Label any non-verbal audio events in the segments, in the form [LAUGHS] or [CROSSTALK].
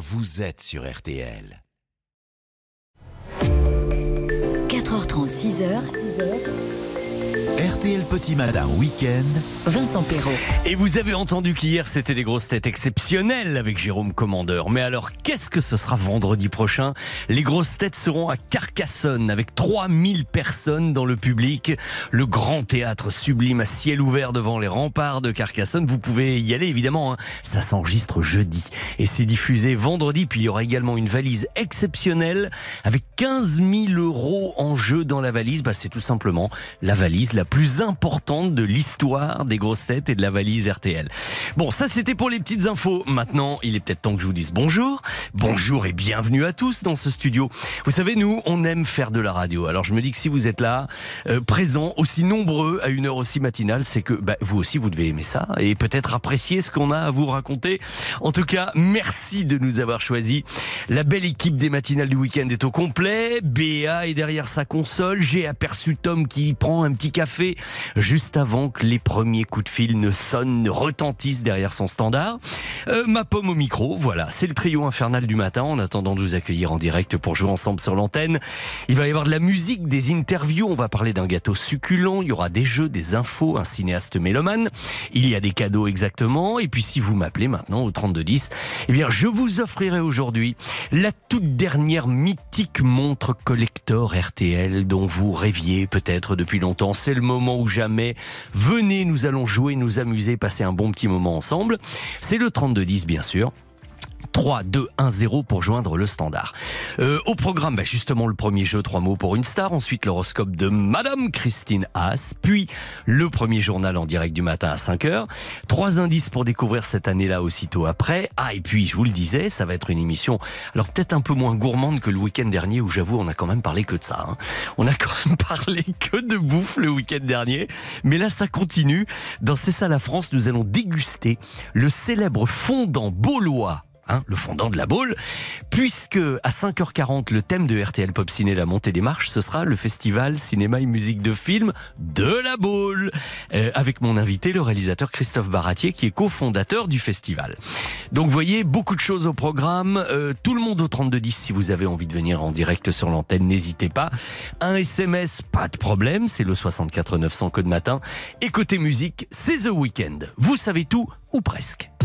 vous êtes sur RTL. 4h30, 6h. RTL Petit Matin Week-end. Vincent Perrault. Et vous avez entendu qu'hier c'était des grosses têtes exceptionnelles avec Jérôme Commandeur. Mais alors qu'est-ce que ce sera vendredi prochain? Les grosses têtes seront à Carcassonne avec 3000 personnes dans le public. Le grand théâtre sublime à ciel ouvert devant les remparts de Carcassonne. Vous pouvez y aller évidemment. hein. Ça s'enregistre jeudi et c'est diffusé vendredi. Puis il y aura également une valise exceptionnelle avec 15 000 euros en jeu dans la valise. Bah, c'est tout simplement la valise la plus importante de l'histoire des grosses têtes et de la valise RTL. Bon, ça c'était pour les petites infos. Maintenant, il est peut-être temps que je vous dise bonjour. Bonjour et bienvenue à tous dans ce studio. Vous savez, nous, on aime faire de la radio. Alors je me dis que si vous êtes là, euh, présents, aussi nombreux à une heure aussi matinale, c'est que bah, vous aussi, vous devez aimer ça et peut-être apprécier ce qu'on a à vous raconter. En tout cas, merci de nous avoir choisis. La belle équipe des matinales du week-end est au complet. Béa est derrière sa console. J'ai aperçu Tom qui prend un petit café juste avant que les premiers coups de fil ne sonnent, ne retentissent derrière son standard. Euh, ma pomme au micro, voilà, c'est le trio infernal du matin en attendant de vous accueillir en direct pour jouer ensemble sur l'antenne. Il va y avoir de la musique, des interviews, on va parler d'un gâteau succulent, il y aura des jeux, des infos, un cinéaste mélomane, il y a des cadeaux exactement, et puis si vous m'appelez maintenant au 3210, eh bien je vous offrirai aujourd'hui la toute dernière mythique montre collector RTL dont vous rêviez peut-être depuis longtemps. C'est moment ou jamais. Venez, nous allons jouer, nous amuser, passer un bon petit moment ensemble. C'est le 3210 bien sûr. 3, 2, 1, 0 pour joindre le standard. Euh, au programme, bah, justement, le premier jeu, trois mots pour une star. Ensuite, l'horoscope de Madame Christine Haas. Puis, le premier journal en direct du matin à 5 heures. Trois indices pour découvrir cette année-là aussitôt après. Ah, et puis, je vous le disais, ça va être une émission, alors peut-être un peu moins gourmande que le week-end dernier où j'avoue, on a quand même parlé que de ça. hein. On a quand même [LAUGHS] parlé que de bouffe le week-end dernier. Mais là, ça continue. Dans C'est ça la France, nous allons déguster le célèbre fondant baulois hein, le fondant de la boule, puisque à 5h40, le thème de RTL Pop Ciné La Montée des Marches, ce sera le festival cinéma et musique de film de la boule, Euh, avec mon invité, le réalisateur Christophe Baratier, qui est cofondateur du festival. Donc vous voyez, beaucoup de choses au programme, Euh, tout le monde au 3210, si vous avez envie de venir en direct sur l'antenne, n'hésitez pas. Un SMS, pas de problème, c'est le 64 900 code matin. Et côté musique, c'est The Weeknd. Vous savez tout, ou presque.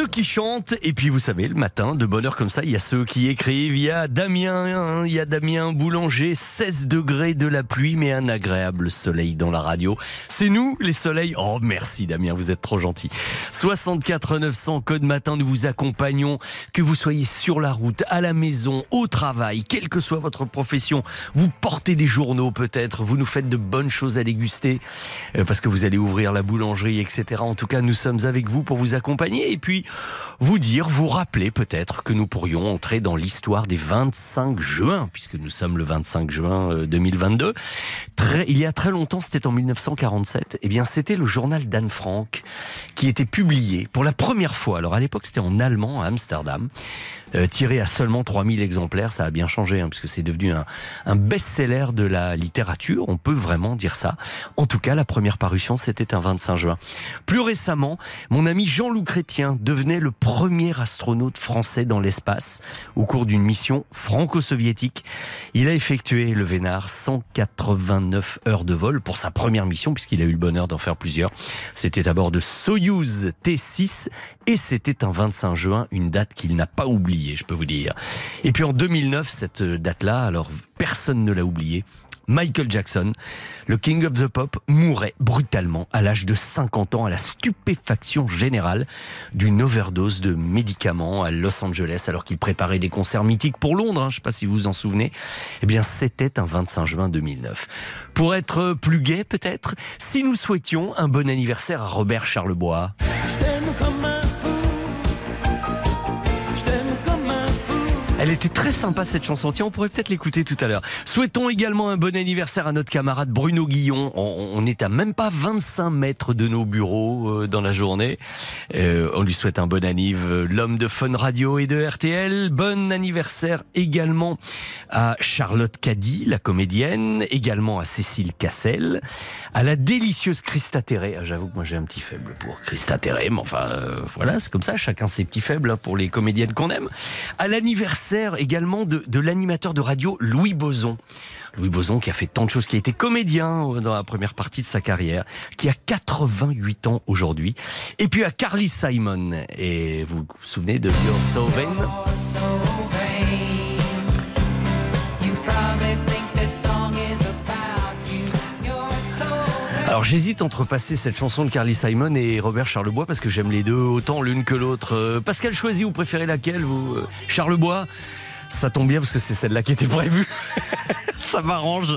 ceux qui chantent et puis vous savez le matin de bonne heure comme ça, il y a ceux qui écrivent. Il y a Damien, hein, il y a Damien Boulanger, 16 degrés de la pluie mais un agréable soleil dans la radio. C'est nous les soleils. Oh merci Damien, vous êtes trop gentil. 64 900 code matin, nous vous accompagnons que vous soyez sur la route, à la maison, au travail, quelle que soit votre profession. Vous portez des journaux peut-être, vous nous faites de bonnes choses à déguster euh, parce que vous allez ouvrir la boulangerie, etc. En tout cas, nous sommes avec vous pour vous accompagner et puis vous dire, vous rappeler peut-être que nous pourrions entrer dans l'histoire des 25 juin, puisque nous sommes le 25 juin euh, 2022. Très, il y a très longtemps, c'était en 1947, eh bien c'était le journal d'Anne Frank qui était publié pour la première fois. Alors à l'époque, c'était en allemand à Amsterdam, euh, tiré à seulement 3000 exemplaires. Ça a bien changé, hein, puisque c'est devenu un, un best-seller de la littérature. On peut vraiment dire ça. En tout cas, la première parution, c'était un 25 juin. Plus récemment, mon ami Jean-Loup Chrétien devenait le premier astronaute français dans l'espace au cours d'une mission franco-soviétique. Il a effectué le Vénard 189 heures de vol pour sa première mission, puisqu'il a eu le bonheur d'en faire plusieurs. C'était à bord de Soyouz T6 et c'était un 25 juin, une date qu'il n'a pas oubliée, je peux vous dire. Et puis en 2009, cette date-là, alors personne ne l'a oubliée, Michael Jackson, le King of the Pop, mourait brutalement à l'âge de 50 ans à la stupéfaction générale d'une overdose de médicaments à Los Angeles alors qu'il préparait des concerts mythiques pour Londres, hein, je ne sais pas si vous vous en souvenez. Eh bien, c'était un 25 juin 2009. Pour être plus gai peut-être, si nous souhaitions un bon anniversaire à Robert Charlebois. Elle était très sympa cette chanson. Tiens, on pourrait peut-être l'écouter tout à l'heure. Souhaitons également un bon anniversaire à notre camarade Bruno Guillon. On, on est à même pas 25 mètres de nos bureaux euh, dans la journée. Euh, on lui souhaite un bon anniv, euh, l'homme de Fun Radio et de RTL. Bon anniversaire également à Charlotte Caddy, la comédienne, également à Cécile Cassel, à la délicieuse Christa Terré. Ah, J'avoue que moi j'ai un petit faible pour Christa Terré, mais enfin voilà, c'est comme ça, chacun ses petits faibles hein, pour les comédiennes qu'on aime. À l'anniversaire également de, l'animateur de radio Louis Boson. Louis Boson qui a fait tant de choses, qui a été comédien euh, dans la première partie de sa carrière, qui a 88 ans aujourd'hui. Et puis à Carly Simon. Et vous vous souvenez de You're So Vain? Alors j'hésite entre passer cette chanson de Carly Simon et Robert Charlebois parce que j'aime les deux autant l'une que l'autre. Euh, Pascal choisit, vous préférez laquelle vous euh, Charlebois? Ça tombe bien parce que c'est celle-là qui était prévue. [LAUGHS] Ça m'arrange.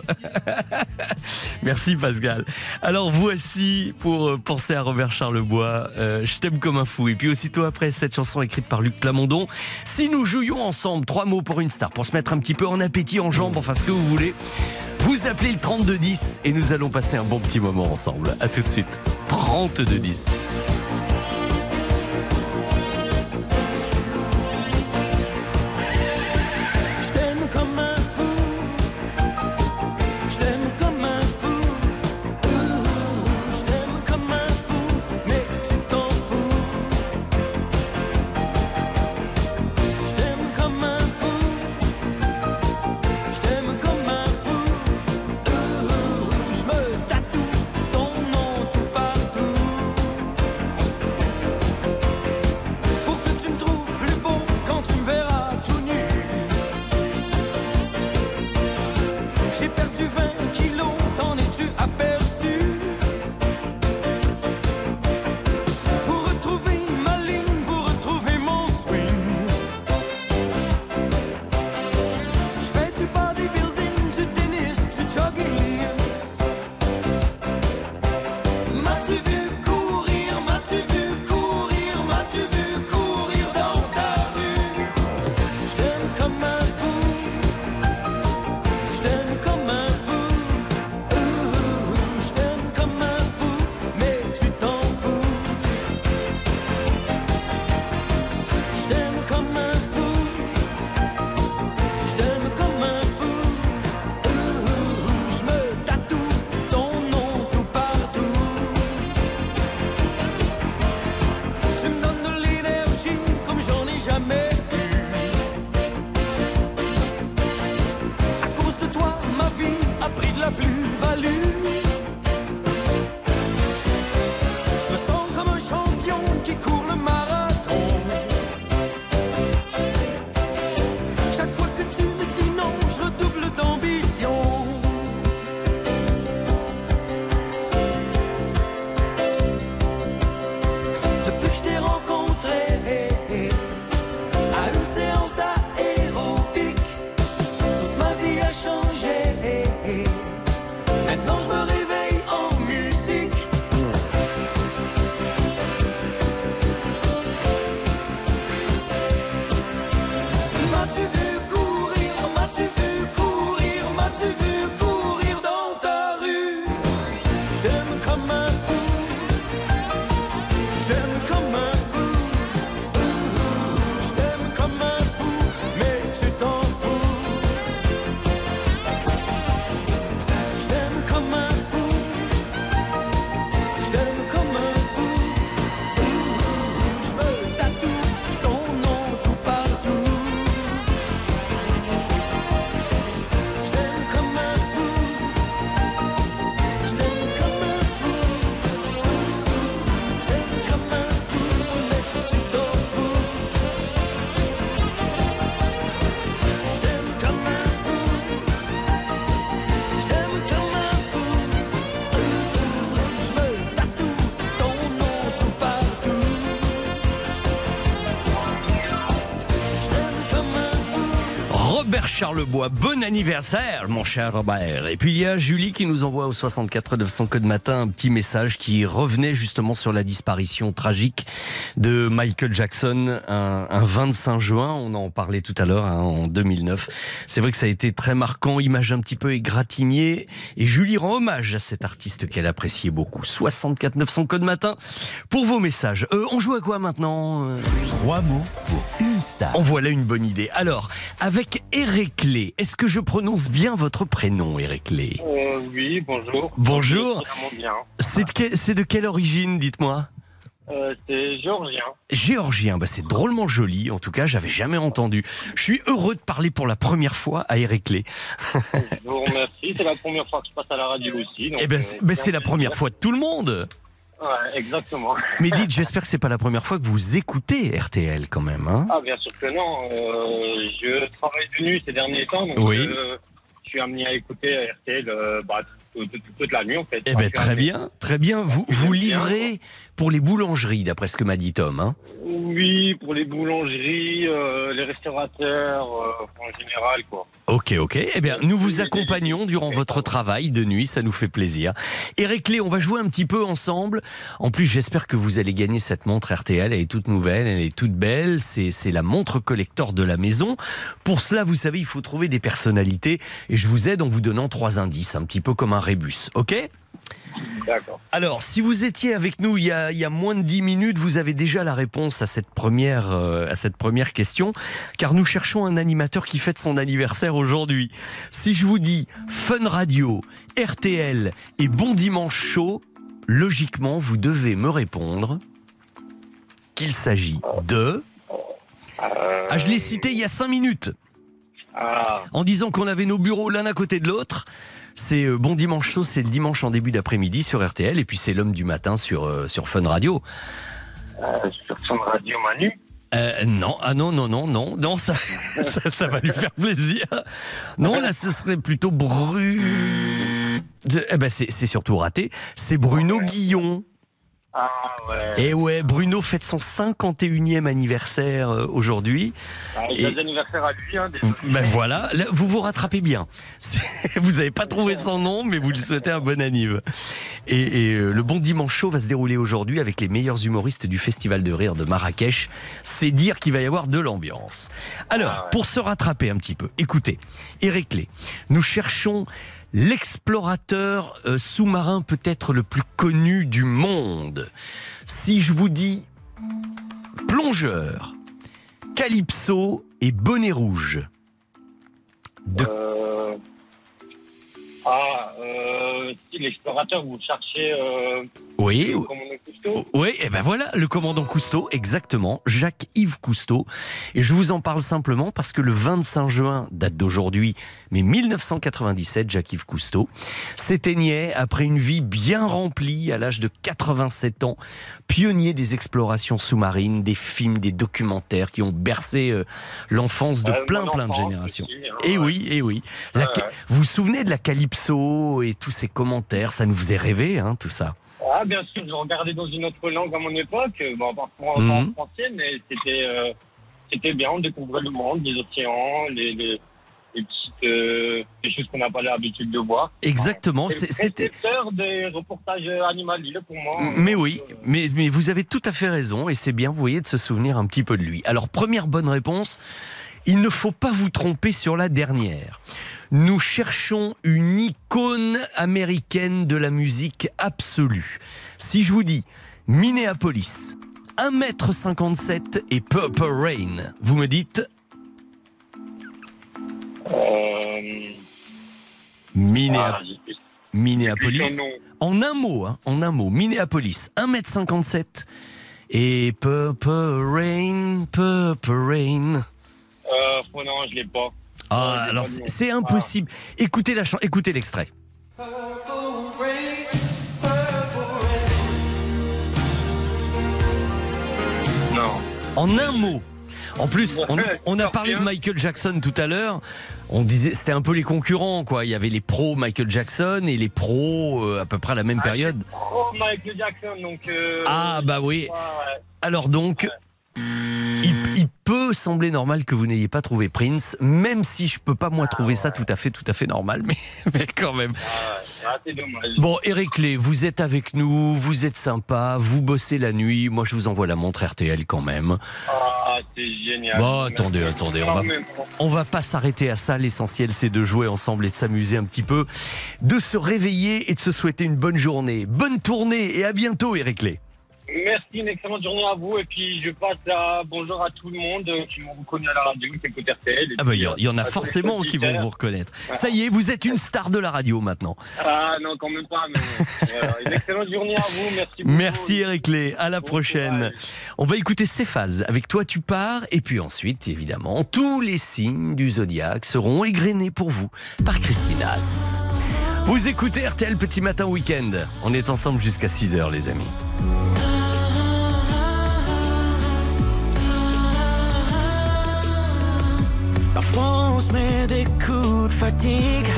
[LAUGHS] Merci Pascal. Alors voici pour euh, penser à Robert Charlebois, euh, Je t'aime comme un fou. Et puis aussitôt après cette chanson écrite par Luc Plamondon, si nous jouions ensemble, trois mots pour une star, pour se mettre un petit peu en appétit, en jambes, enfin ce que vous voulez, vous appelez le 3210 et nous allons passer un bon petit moment ensemble. À tout de suite. 3210. Charlebois, bon anniversaire, mon cher Robert. Et puis il y a Julie qui nous envoie au 64 900 code matin un petit message qui revenait justement sur la disparition tragique de Michael Jackson un, un 25 juin. On en parlait tout à l'heure, hein, en 2009. C'est vrai que ça a été très marquant, image un petit peu égratignée. Et Julie rend hommage à cet artiste qu'elle appréciait beaucoup. 64 900 code matin pour vos messages. Euh, on joue à quoi maintenant? Trois mots pour une star. En voilà une bonne idée. Alors, avec Héraclé, est-ce que je prononce bien votre prénom, Héraclé Euh, oui, bonjour. Bonjour. Vraiment bien. C'est de, de quelle origine, dites-moi? Euh, c'est géorgien. Géorgien, bah c'est drôlement joli. En tout cas, j'avais jamais entendu. Je suis heureux de parler pour la première fois à Héraclé. Je vous remercie. C'est la première fois que je passe à la radio aussi. [LAUGHS] donc, Eh ben, euh, c'est ben, c'est la première fois de tout le monde. Ouais, exactement. [LAUGHS] Mais dites, j'espère que c'est pas la première fois que vous écoutez RTL quand même. Hein Ah, bien sûr que non. Euh, je travaille de nuit ces derniers temps. Donc, Oui. euh, je suis amené à écouter RTL euh, bah, toute, la nuit, en fait. eh ben très bien, très bien. Vous, vous livrez pour les boulangeries, d'après ce que m'a dit Tom. Hein Oui, pour les boulangeries, euh, les restaurateurs, euh, en général, quoi. Ok, ok. Eh bien, nous vous accompagnons durant votre travail de nuit, ça nous fait plaisir. Eric Lé, on va jouer un petit peu ensemble. En plus, j'espère que vous allez gagner cette montre RTL. Elle est toute nouvelle, elle est toute belle. C'est, c'est la montre collector de la maison. Pour cela, vous savez, il faut trouver des personnalités. Et je vous aide en vous donnant trois indices, un petit peu comme un rébus. Ok D'accord. alors, si vous étiez avec nous il y, a, il y a moins de 10 minutes, vous avez déjà la réponse à cette première, euh, à cette première question, car nous cherchons un animateur qui fête son anniversaire aujourd'hui. Si je vous dis Fun Radio, RTL et Bon Dimanche Chaud, logiquement, vous devez me répondre qu'il s'agit de... Ah, je l'ai cité il y a 5 minutes Ah, en disant qu'on avait nos bureaux l'un à côté de l'autre. C'est euh, Bon Dimanche Chaud, c'est le dimanche en début d'après-midi sur RTL, et puis c'est l'homme du matin sur, euh, sur Fun Radio. euh, sur son radio Manu. Euh, non, ah non, non, non, non, non, ça, [LAUGHS] ça, ça va lui faire plaisir. Non, là, ce serait plutôt Bru. Eh ben, c'est c'est surtout raté. C'est Bruno Guillon. Ah, ouais. Et ouais, Bruno fête son 51e anniversaire euh, aujourd'hui. Ah, Et- anniversaire à lui, hein. Ben voilà, là, vous vous rattrapez bien. [LAUGHS] Vous n'avez pas trouvé son nom, mais vous lui souhaitez un bon anniv. Et, et, euh, le Bon Dimanche Show va se dérouler aujourd'hui avec les meilleurs humoristes du Festival de Rire de Marrakech. C'est dire qu'il va y avoir de l'ambiance. Alors, Ah ouais. pour se rattraper un petit peu, écoutez, Eric Lé, nous cherchons l'explorateur euh, sous-marin peut-être le plus connu du monde. Si je vous dis plongeur, calypso et bonnet rouge. De- Euh... Ah, euh, l'explorateur, vous cherchez euh, Oui, le commandant Cousteau? Oui, et ben voilà, le commandant Cousteau, exactement, Jacques-Yves Cousteau. Et je vous en parle simplement parce que le 25 juin, date d'aujourd'hui, mais 1997, Jacques-Yves Cousteau s'éteignait après une vie bien remplie à l'âge de 87 ans, pionnier des explorations sous-marines, des films, des documentaires qui ont bercé euh, l'enfance de plein plein de générations. aussi, hein, Et ouais. oui, et oui. La Ouais, ca- ouais. Vous vous souvenez de la Calypso et tous ces commentaires Ça nous faisait rêver, hein, tout ça. Ah, bien sûr, je regardais dans une autre langue à mon époque, euh, bon, pas en, Mhm. français, mais c'était euh, c'était bien, on découvrait le monde, les océans, les, petites euh, choses qu'on n'a pas l'habitude de voir. Exactement. Le C'était. des reportages animaliers pour moi. Mais oui, Euh, mais, mais vous avez tout à fait raison et c'est bien, vous voyez, de se souvenir un petit peu de lui. Alors, première bonne réponse, il ne faut pas vous tromper sur la dernière. Nous cherchons une icône américaine de la musique absolue. Si je vous dis Minneapolis, 1m57 et Purple Rain, vous me dites euh, Minnéa- ah, Minneapolis. En un mot, hein, en un mot, Minneapolis, 1m57 et Purple Rain, Purple Rain. Euh, oh non, je l'ai pas. Ah, alors c'est impossible. Écoutez la écoutez l'extrait. Non. En un mot. En plus, on, a parlé de. Michael Jackson tout à l'heure. On disait, c'était un peu les concurrents, quoi. Il y avait les pros Michael Jackson et les pros euh, à peu près à la même période. Oh, Michael Jackson, donc. euh, Ah, bah oui. ouais. Alors donc, il, il peut sembler normal que vous n'ayez pas trouvé Prince, même si je peux pas moi trouver ça tout à fait, tout à fait normal, mais, [LAUGHS] mais quand même. Ah, ouais. Ah. Bon, Eric Lé, vous êtes avec nous, vous êtes sympa, vous bossez la nuit. Moi, je vous envoie la montre RTL quand même. Ah, c'est génial. Bon, Merci attendez, attendez, on va-. On va pas s'arrêter à ça. L'essentiel, c'est de jouer ensemble et de s'amuser un petit peu, de se réveiller et de se souhaiter une bonne journée. Bonne tournée et à bientôt, Eric Lé. Merci, une excellente journée à vous. Et puis, je passe à bonjour à tout le monde euh, qui m'ont reconnu à la radio, qui écoute RTL. Et Ah bah, il y, en- il y en euh, a les forcément qui vont vous reconnaître. Ça y est, vous êtes une star de la radio maintenant. Ah, non, quand même pas, mais voilà. Une excellente journée à vous. Merci beaucoup. Merci Eric Lé, à la Bon prochaine. courage. On va écouter Céphase avec Toi tu pars et puis ensuite évidemment tous les signes du zodiaque seront égrenés pour vous par Christinas. Vous écoutez RTL Petit Matin Week-end. On est ensemble jusqu'à 6h les amis. Parfois on se met des coups de fatigue.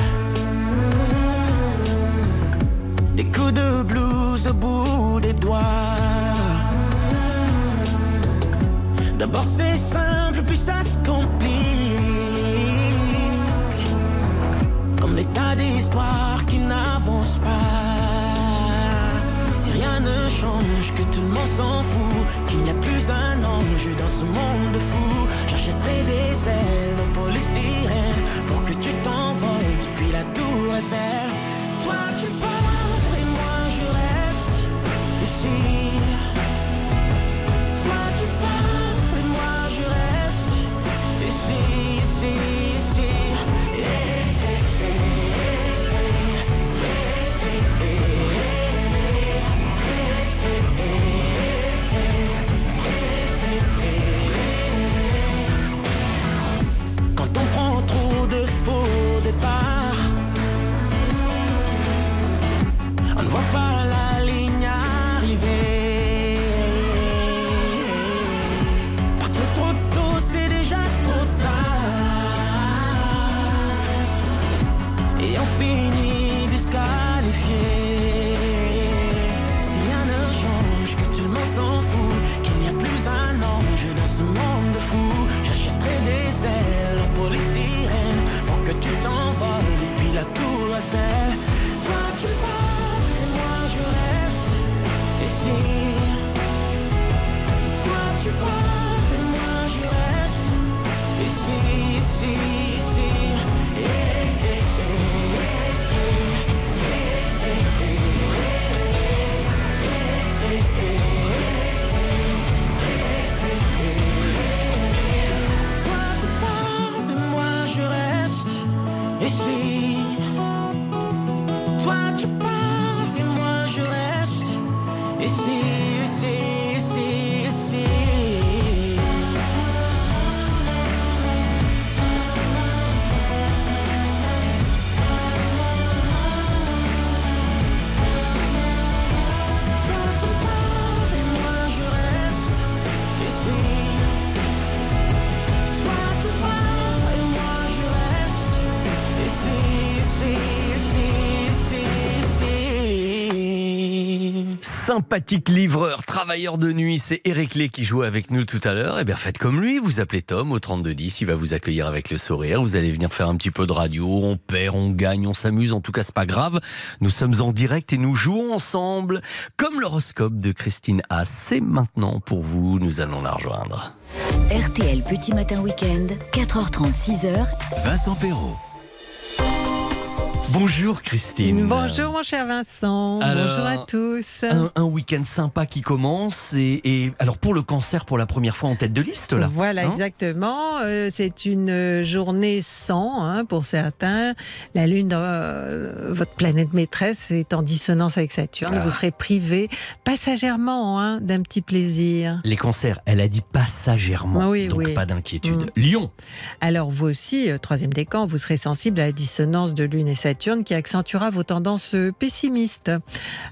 Des coups de blues au bout des doigts. D'abord c'est simple puis ça se complique. Comme des tas d'histoires qui n'avancent pas. Si rien ne change, que tout le monde s'en fout. Qu'il n'y a plus un ange dans ce monde de fous J'achèterai des ailes la tour Sympathique livreur, travailleur de nuit, c'est Eric Lé qui jouait avec nous tout à l'heure. Eh bien, faites comme lui, vous appelez Tom au 3210, il va vous accueillir avec le sourire. Vous allez venir faire un petit peu de radio, on perd, on gagne, on s'amuse, en tout cas, c'est pas grave. Nous sommes en direct et nous jouons ensemble, comme l'horoscope de Christine A. C'est maintenant pour vous, nous allons la rejoindre. RTL Petit Matin Week-end, 4h30, 6h. Vincent Perrault. Bonjour Christine. Bonjour mon cher Vincent, Alors, bonjour à tous. Un, un week-end sympa qui commence et, et alors pour le cancer pour la première fois en tête de liste là. Voilà, Hein exactement. Euh, c'est une journée sans hein, pour certains. La Lune, euh, votre planète maîtresse, est en dissonance avec Saturne. Ah. Vous serez privé passagèrement hein, d'un petit plaisir. Les cancers, elle a dit passagèrement, Ah oui, donc oui. pas d'inquiétude. Mm. Lyon, Alors vous aussi, euh, troisième décan, vous serez sensible à la dissonance de Lune et Saturne qui accentuera vos tendances pessimistes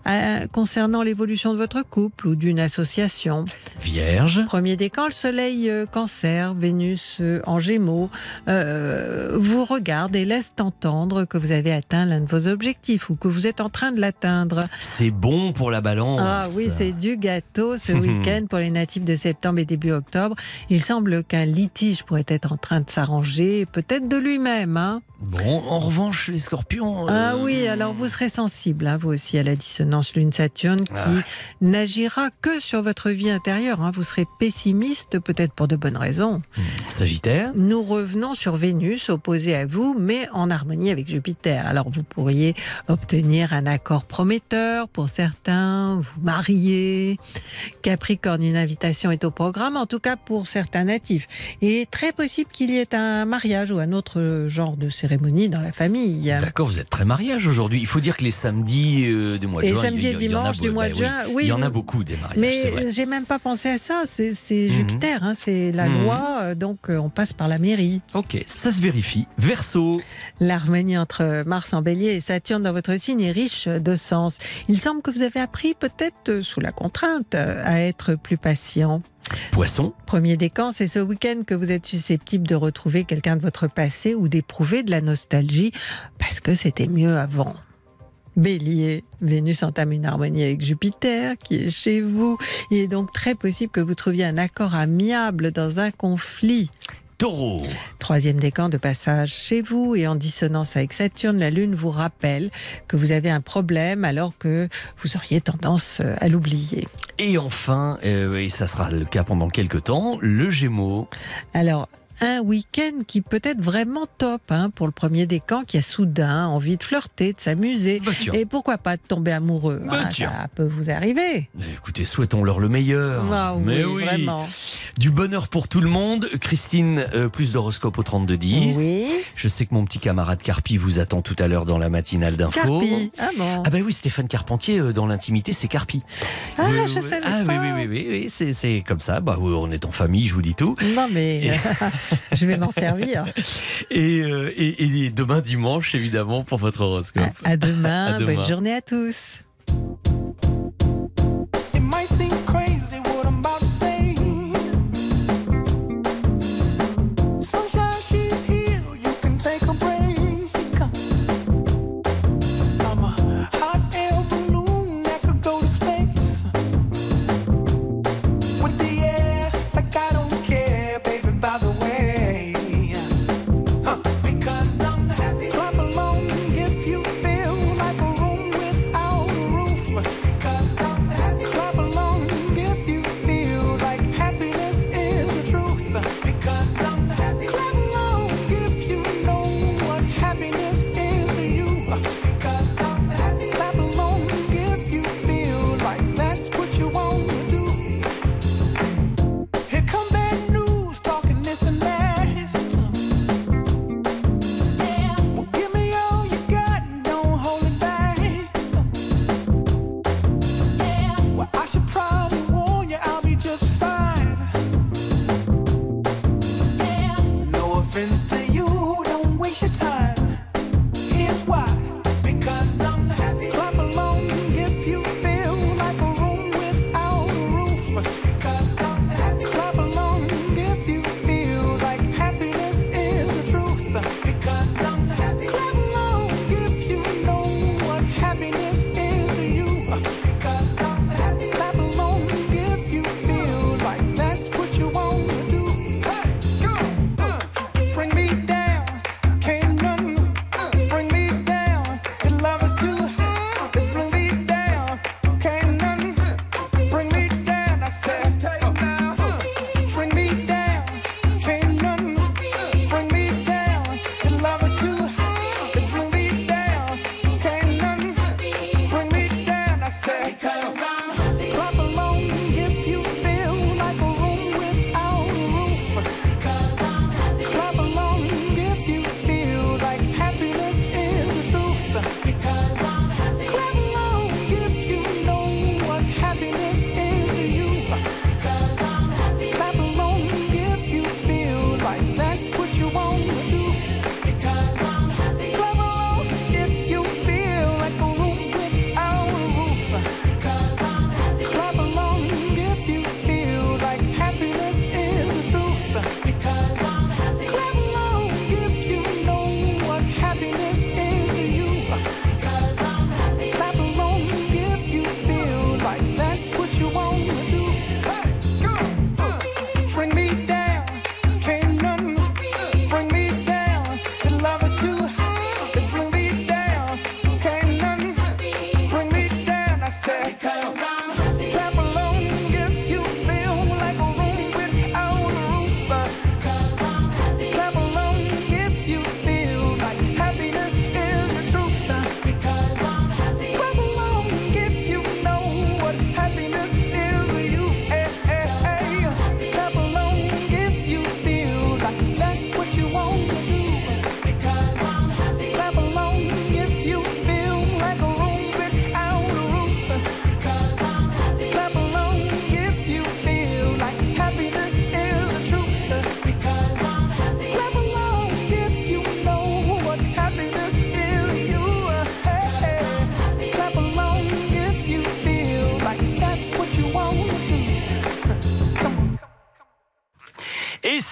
Euh, concernant l'évolution de votre couple ou d'une association. Vierge, Premier décan, le soleil euh, cancer, Vénus euh, en gémeaux, euh, vous regarde et laisse entendre que vous avez atteint l'un de vos objectifs ou que vous êtes en train de l'atteindre. c'est bon pour la balance. Ah oui, c'est du gâteau ce [LAUGHS] week-end pour les natifs de septembre et début octobre. Il semble qu'un litige pourrait être en train de s'arranger, peut-être de lui-même. Hein Bon, en revanche, les scorpions. Ah euh, oui, alors vous serez sensible, hein, vous aussi, à la dissonance Lune-Saturne qui Ah. n'agira que sur votre vie intérieure. hein. Vous serez pessimiste, peut-être pour de bonnes raisons. Sagittaire, Nous revenons sur Vénus, opposée à vous, mais en harmonie avec Jupiter. Alors vous pourriez obtenir un accord prometteur pour certains, vous marier. Capricorne, une invitation est au programme, en tout cas pour certains natifs. Et très possible qu'il y ait un mariage ou un autre genre de cérémonie dans la famille. d'accord, vous êtes très mariage aujourd'hui. Il faut dire que les samedis euh, du mois de Et juin. samedi il y- et il y en a dimanche beau- du mois de juin, oui, oui, il y en a beaucoup des mariages. Mais j'ai même pas pensé à ça. C'est Mhm. Jupiter, hein, c'est la Mhm. loi, euh, donc euh, on passe par la mairie. Ok, ça se vérifie. Verseau, L'harmonie entre Mars en bélier et Saturne dans votre signe est riche de sens. Il semble que vous avez appris, peut-être sous la contrainte, à être plus patient. Poisson, Premier décan, c'est ce week-end que vous êtes susceptible de retrouver quelqu'un de votre passé ou d'éprouver de la nostalgie parce que c'était mieux avant. Bélier, Vénus entame une harmonie avec Jupiter qui est chez vous. Il est donc très possible que vous trouviez un accord amiable dans un conflit. Taureau, Troisième décan de passage chez vous et en dissonance avec Saturne, la Lune vous rappelle que vous avez un problème alors que vous auriez tendance euh, à l'oublier. et enfin, euh, et ça sera le cas pendant quelques temps, le gémeaux. Alors, un week-end qui peut être vraiment top hein, pour le premier décan qui a soudain envie de flirter, de s'amuser. Bah. Et pourquoi pas de tomber amoureux? Bah, tiens. Ça peut vous arriver. Écoutez, souhaitons-leur le meilleur. Ah Mais oui, vraiment. Du bonheur pour tout le monde. Christine, euh, plus d'horoscope au 3210. Oui. Je sais que mon petit camarade Carpi vous attend tout à l'heure dans la matinale d'info. Carpi. Ah bon. Ah ben oui, Stéphane Carpentier, euh, dans l'intimité, c'est Carpi. Ah, je savais ah, pas. oui, oui, oui, oui, oui, c'est, c'est comme ça. Bah, oui, on est en famille, je vous dis tout. Non mais [LAUGHS] [LAUGHS] je vais m'en servir. Et, euh, et, et demain dimanche, évidemment, pour votre horoscope. À, à demain. À demain. Bonne journée à tous.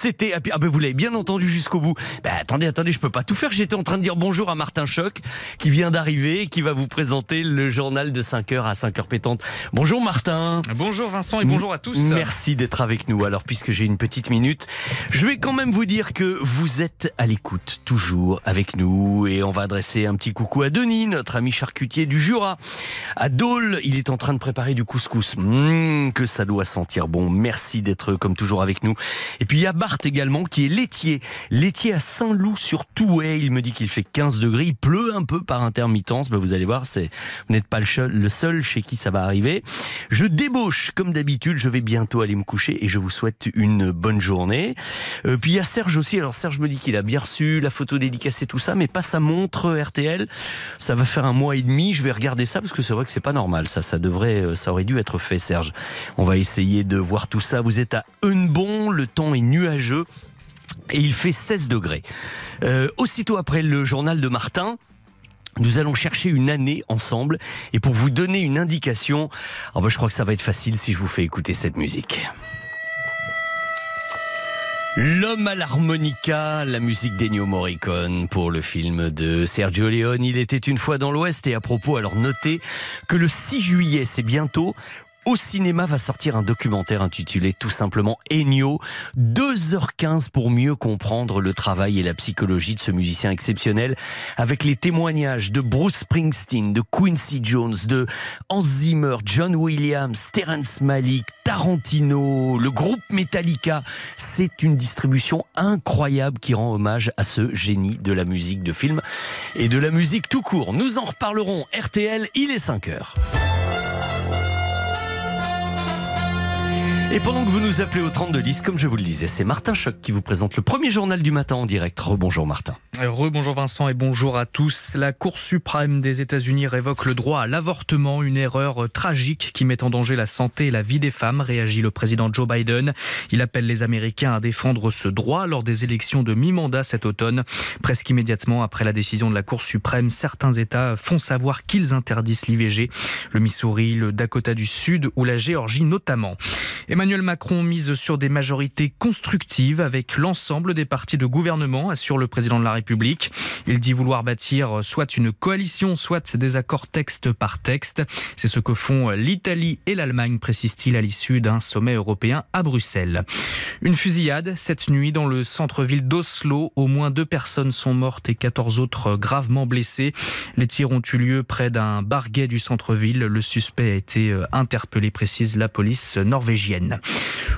C'était. Ah ah ben vous l'avez bien entendu jusqu'au bout. Ben attendez, attendez, je peux pas tout faire. J'étais en train de dire bonjour à Martin Choc qui vient d'arriver et qui va vous présenter le journal de 5h à 5h pétante. Bonjour Martin. Bonjour Vincent et bonjour à tous. Merci d'être avec nous. Alors, puisque j'ai une petite minute, je vais quand même vous dire que vous êtes à l'écoute, toujours avec nous. Et on va adresser un petit coucou à Denis, notre ami charcutier du Jura. À Dole, il est en train de préparer du couscous. Mmh, que ça doit sentir bon. Merci d'être comme toujours avec nous. Et puis, il y a Bart également, qui est laitier. Laitier à Saint-Loup sur Touet. Il me dit qu'il fait 15 degrés. Il pleut un peu par intermittence. Ben, vous allez voir, c'est, vous n'êtes pas le seul, le seul chez qui ça va arriver. Je débauche comme d'habitude, je vais bientôt aller me coucher et je vous souhaite une bonne journée. Euh, puis il y a Serge aussi, alors Serge me dit qu'il a bien reçu la photo dédicacée tout ça, mais pas sa montre RTL. Ça va faire un mois et demi, je vais regarder ça parce que c'est vrai que c'est pas normal ça, ça devrait, euh, ça aurait dû être fait Serge. On va essayer de voir tout ça. Vous êtes à Eunebon, le temps est nuageux. Et il fait 16 degrés. Euh, aussitôt après le journal de Martin, nous allons chercher une année ensemble et pour vous donner une indication, ah bah, je crois que ça va être facile si je vous fais écouter cette musique. L'homme à l'harmonica, la musique d'Ennio Morricone pour le film de Sergio Leone. Il était une fois dans l'Ouest et à propos, alors notez que le 6 juillet, c'est bientôt, au cinéma va sortir un documentaire intitulé tout simplement Ennio, 2h15 pour mieux comprendre le travail et la psychologie de ce musicien exceptionnel, avec les témoignages de Bruce Springsteen, de Quincy Jones, de Hans Zimmer, John Williams, Terence Malick, Tarantino, le groupe Metallica. C'est une distribution incroyable qui rend hommage à ce génie de la musique de film et de la musique tout court. Nous en reparlerons. RTL, il est 5 heures. Et pendant que vous nous appelez au 3210, comme je vous le disais, c'est Martin Choc qui vous présente le premier journal du matin en direct. Rebonjour Martin. Rebonjour Vincent et bonjour à tous. La Cour suprême des États-Unis révoque le droit à l'avortement, une erreur tragique qui met en danger la santé et la vie des femmes, réagit le président Joe Biden. Il appelle les Américains à défendre ce droit lors des élections de mi-mandat cet automne. Presque immédiatement après la décision de la Cour suprême, certains États font savoir qu'ils interdisent l'IVG. Le Missouri, le Dakota du Sud ou la Géorgie notamment. Emmanuel Macron mise sur des majorités constructives avec l'ensemble des partis de gouvernement, assure le président de la République. Il dit vouloir bâtir soit une coalition, soit des accords texte par texte. C'est ce que font l'Italie et l'Allemagne, précise-t-il à l'issue d'un sommet européen à Bruxelles. Une fusillade cette nuit dans le centre-ville d'Oslo. Au moins deux personnes sont mortes et 14 autres gravement blessées. Les tirs ont eu lieu près d'un bar gay du centre-ville. Le suspect a été euh, interpellé, précise la police norvégienne.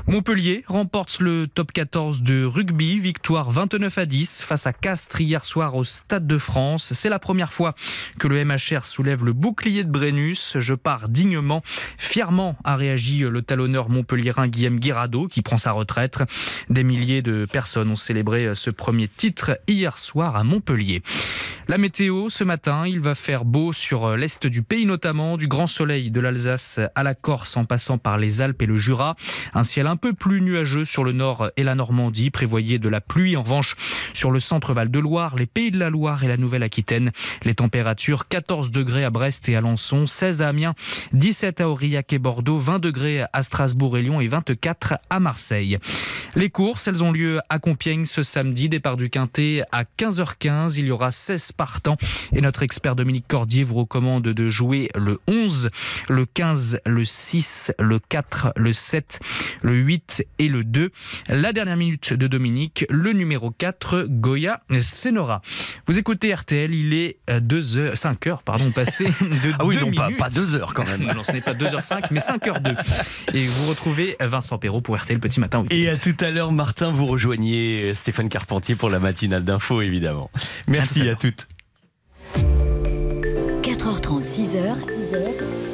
Montpellier remporte le top 14 de rugby, victoire 29 à 10 face à Castres hier soir au Stade de France. C'est la première fois que le MHR soulève le bouclier de Brennus. Je pars dignement, fièrement a réagi le talonneur montpelliérain Guillaume Guirado qui prend sa retraite. Des milliers de personnes ont célébré ce premier titre hier soir à Montpellier. La météo ce matin, il va faire beau sur l'est du pays notamment, du grand soleil de l'Alsace à la Corse en passant par les Alpes et le Jura. Un ciel un peu plus nuageux sur le nord et la Normandie. Prévoyez de la pluie en revanche sur le centre Val-de-Loire, les Pays de la Loire et la Nouvelle-Aquitaine. Les températures 14 degrés à Brest et Alençon, 16 à Amiens, 17 à Aurillac et Bordeaux, 20 degrés à Strasbourg et Lyon et 24 à Marseille. Les courses, elles ont lieu à Compiègne ce samedi. Départ du Quintet à 15h15. Il y aura 16 partants et notre expert Dominique Cordier vous recommande de jouer le 11, le 15, le 6, le 4, le 7, le 8 et le 2. La dernière minute de Dominique, le numéro 4, Goya Senora. Vous écoutez RTL, il est 2 heures, 5 heures, pardon, passé [LAUGHS] de Ah oui, 2 non, pas, minutes. pas deux heures quand même. Non, ce n'est pas 2h05, mais 5h02. Et vous retrouvez Vincent Perrault pour RTL Petit Matin. Week-end. Et à tout à l'heure, Martin, vous rejoignez Stéphane Carpentier pour la matinale d'info, évidemment. Merci à toutes. 4h30, 6h,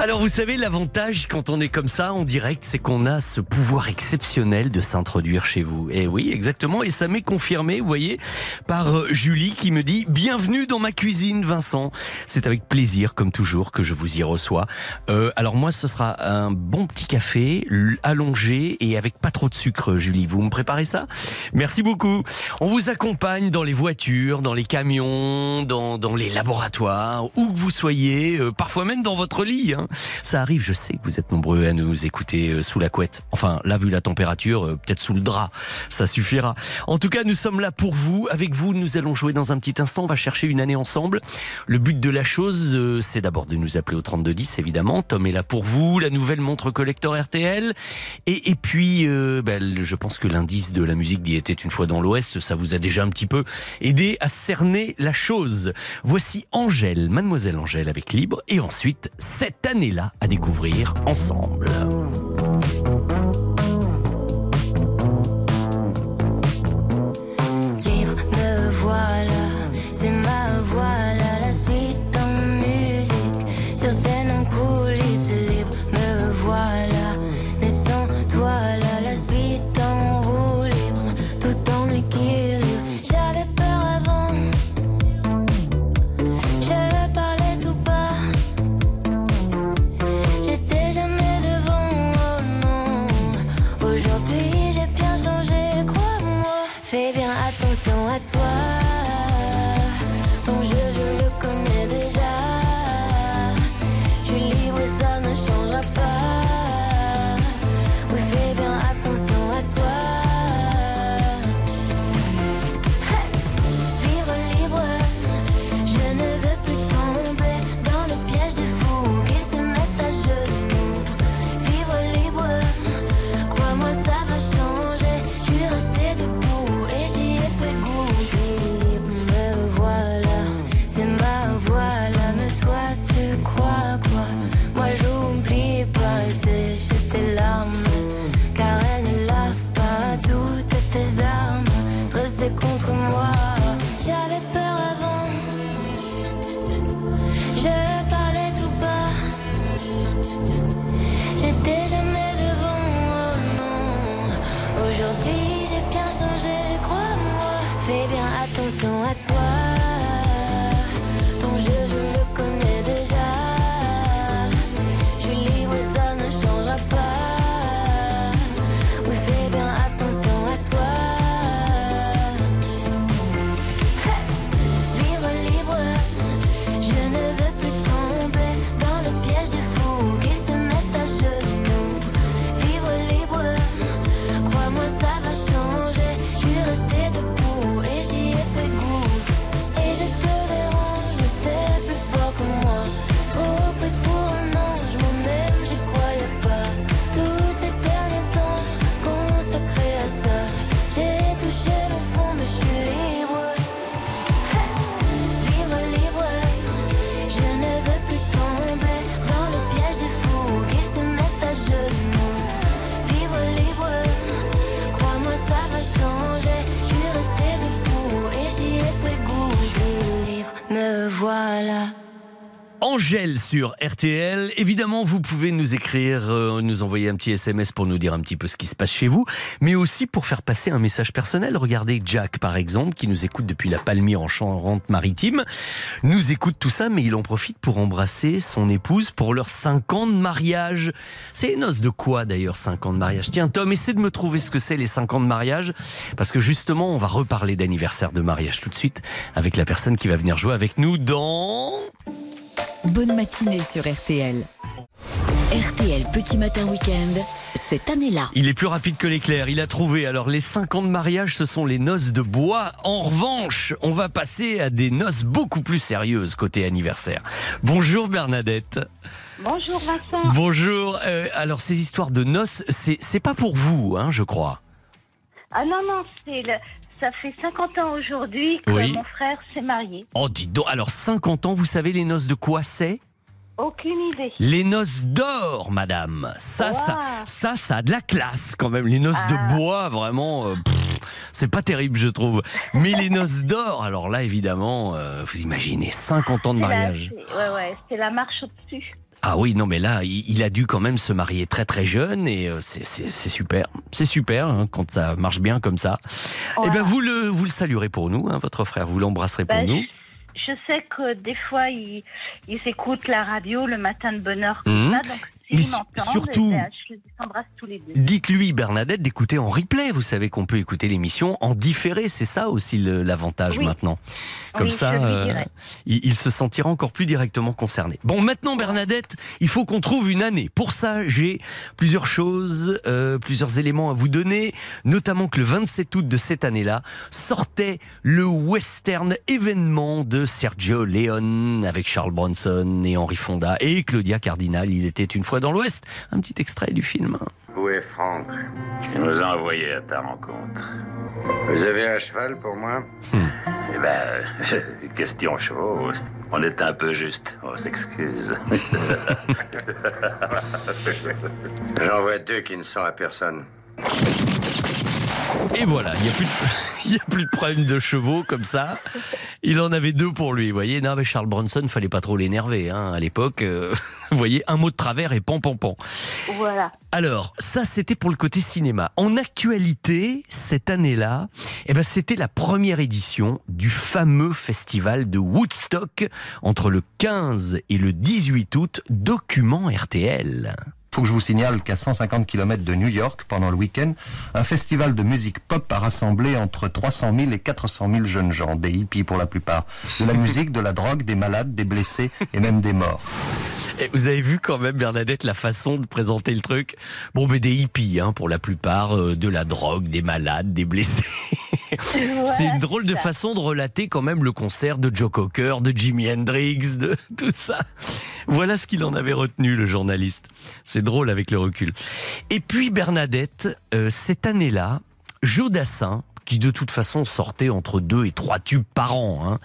Alors vous savez, l'avantage quand on est comme ça en direct, c'est qu'on a ce pouvoir exceptionnel de s'introduire chez vous. Et oui, exactement. Et ça m'est confirmé, vous voyez, par euh, Julie qui me dit Bienvenue dans ma cuisine, Vincent. C'est avec plaisir, comme toujours, que je vous y reçois. Euh, alors moi, ce sera un bon petit café, allongé et avec pas trop de sucre, Julie. Vous me préparez ça? Merci beaucoup. On vous accompagne dans les voitures, dans les camions, dans, dans les laboratoires, où que vous soyez, euh, parfois même dans votre lit. hein. Ça arrive, je sais que vous êtes nombreux à nous écouter euh, sous la couette. Enfin, là, vu la température, euh, peut-être sous le drap. Ça suffira. En tout cas, nous sommes là pour vous. Avec vous, nous allons jouer dans un petit instant. On va chercher une année ensemble. Le but de la chose, euh, c'est d'abord de nous appeler au 3210, évidemment. Tom est là pour vous. La nouvelle montre collector RTL. Et, puis, ben, je pense que l'indice de la musique d'y était une fois dans l'Ouest, ça vous a déjà un petit peu aidé à cerner la chose. Voici Angèle, Mademoiselle Angèle avec Libre. Et ensuite, cette année-là à découvrir ensemble. Sur RTL. Évidemment, vous pouvez nous écrire, euh, nous envoyer un petit SMS pour nous dire un petit peu ce qui se passe chez vous, mais aussi pour faire passer un message personnel. Regardez Jack, par exemple, qui nous écoute depuis la Palmyre en Charente-Maritime, nous écoute tout ça, mais il en profite pour embrasser son épouse pour leurs 5 ans de mariage. C'est les noces de quoi d'ailleurs, 5 ans de mariage? Tiens, Tom, essaie de me trouver ce que c'est les 5 ans de mariage, parce que justement, on va reparler d'anniversaire de mariage tout de suite avec la personne qui va venir jouer avec nous dans... Bonne matinée sur RTL. RTL Petit Matin Week-end, cette année-là. Il est plus rapide que l'éclair, il a trouvé. Alors les 5 ans de mariage, ce sont les noces de bois. En revanche, on va passer à des noces beaucoup plus sérieuses côté anniversaire. Bonjour Bernadette. Bonjour Vincent. Bonjour. Euh, alors ces histoires de noces, c'est pas pour vous, hein, je crois. Ah non, non, c'est le... ça fait 50 ans aujourd'hui que Oui. mon frère s'est marié. Oh, dis donc. Alors 50 ans, vous savez les noces de quoi c'est? Aucune idée. Les noces d'or, madame. Ça, ça, Wow. ça, ça a de la classe quand même. Les noces Ah. de bois, vraiment, euh, c'est pas terrible, je trouve. Mais les noces d'or, alors là, évidemment, euh, vous imaginez, 50 ans de mariage. Ouais, ouais, c'est la marche au-dessus. Ah oui, non, mais là, il, il a dû quand même se marier très très jeune et euh, c'est- super. C'est super hein, quand ça marche bien comme ça. Eh bien, vous le, vous le saluerez pour nous, hein, votre frère. Vous l'embrasserez pour Bah, nous. Je sais que des fois, ils, ils écoutent la radio le matin de bonne heure comme Mhm. ça, donc Mais surtout- je les embrasse tous les deux. Dites-lui, Bernadette, d'écouter en replay. Vous savez qu'on peut écouter l'émission en différé. C'est ça aussi l'avantage Oui. maintenant. Comme Oui, ça, euh, il, il se sentira encore plus directement concerné. Bon, maintenant, Bernadette, il faut qu'on trouve une année. Pour ça, j'ai plusieurs choses, euh, plusieurs éléments à vous donner, notamment que le 27 août de cette année-là sortait le western événement de Sergio Leone avec Charles Bronson et Henry Fonda et Claudia Cardinal. Il était une fois dans l'Ouest. Un petit extrait du film. Où est Franck? Il nous a envoyés à ta rencontre. Vous avez un cheval pour moi? Eh ben, [LAUGHS] question chevaux. On est un peu juste, on s'excuse. [LAUGHS] J'en vois deux qui ne sont à personne. Et voilà, il n'y a, plus de- [LAUGHS] il y a plus de problème de chevaux comme ça. Il en avait deux pour lui, vous voyez. Non, mais Charles Bronson, fallait pas trop l'énerver hein, à l'époque. euh, [LAUGHS] vous voyez, un mot de travers et pan pan pan. Voilà. Alors, ça, c'était pour le côté cinéma. En actualité, cette année-là, eh ben, c'était la première édition du fameux festival de Woodstock entre le 15 et le 18 août, document RTL. Faut que je vous signale qu'à 150 km de New York, pendant le week-end, un festival de musique pop a rassemblé entre 300 000 et 400 000 jeunes gens, des hippies pour la plupart. De la [LAUGHS] musique, de la drogue, des malades, des blessés et même des morts. Et vous avez vu quand même, Bernadette, la façon de présenter le truc Bon, mais des hippies, hein, pour la plupart, euh, de la drogue, des malades, des blessés. [LAUGHS] C'est une drôle de façon de relater quand même le concert de Joe Cocker, de Jimi Hendrix, de [LAUGHS] tout ça. Voilà ce qu'il en avait retenu, le journaliste. C'est drôle avec le recul. Et puis Bernadette, euh, cette année-là, Joe Dassin, qui de toute façon sortait entre deux et trois tubes par an, hein,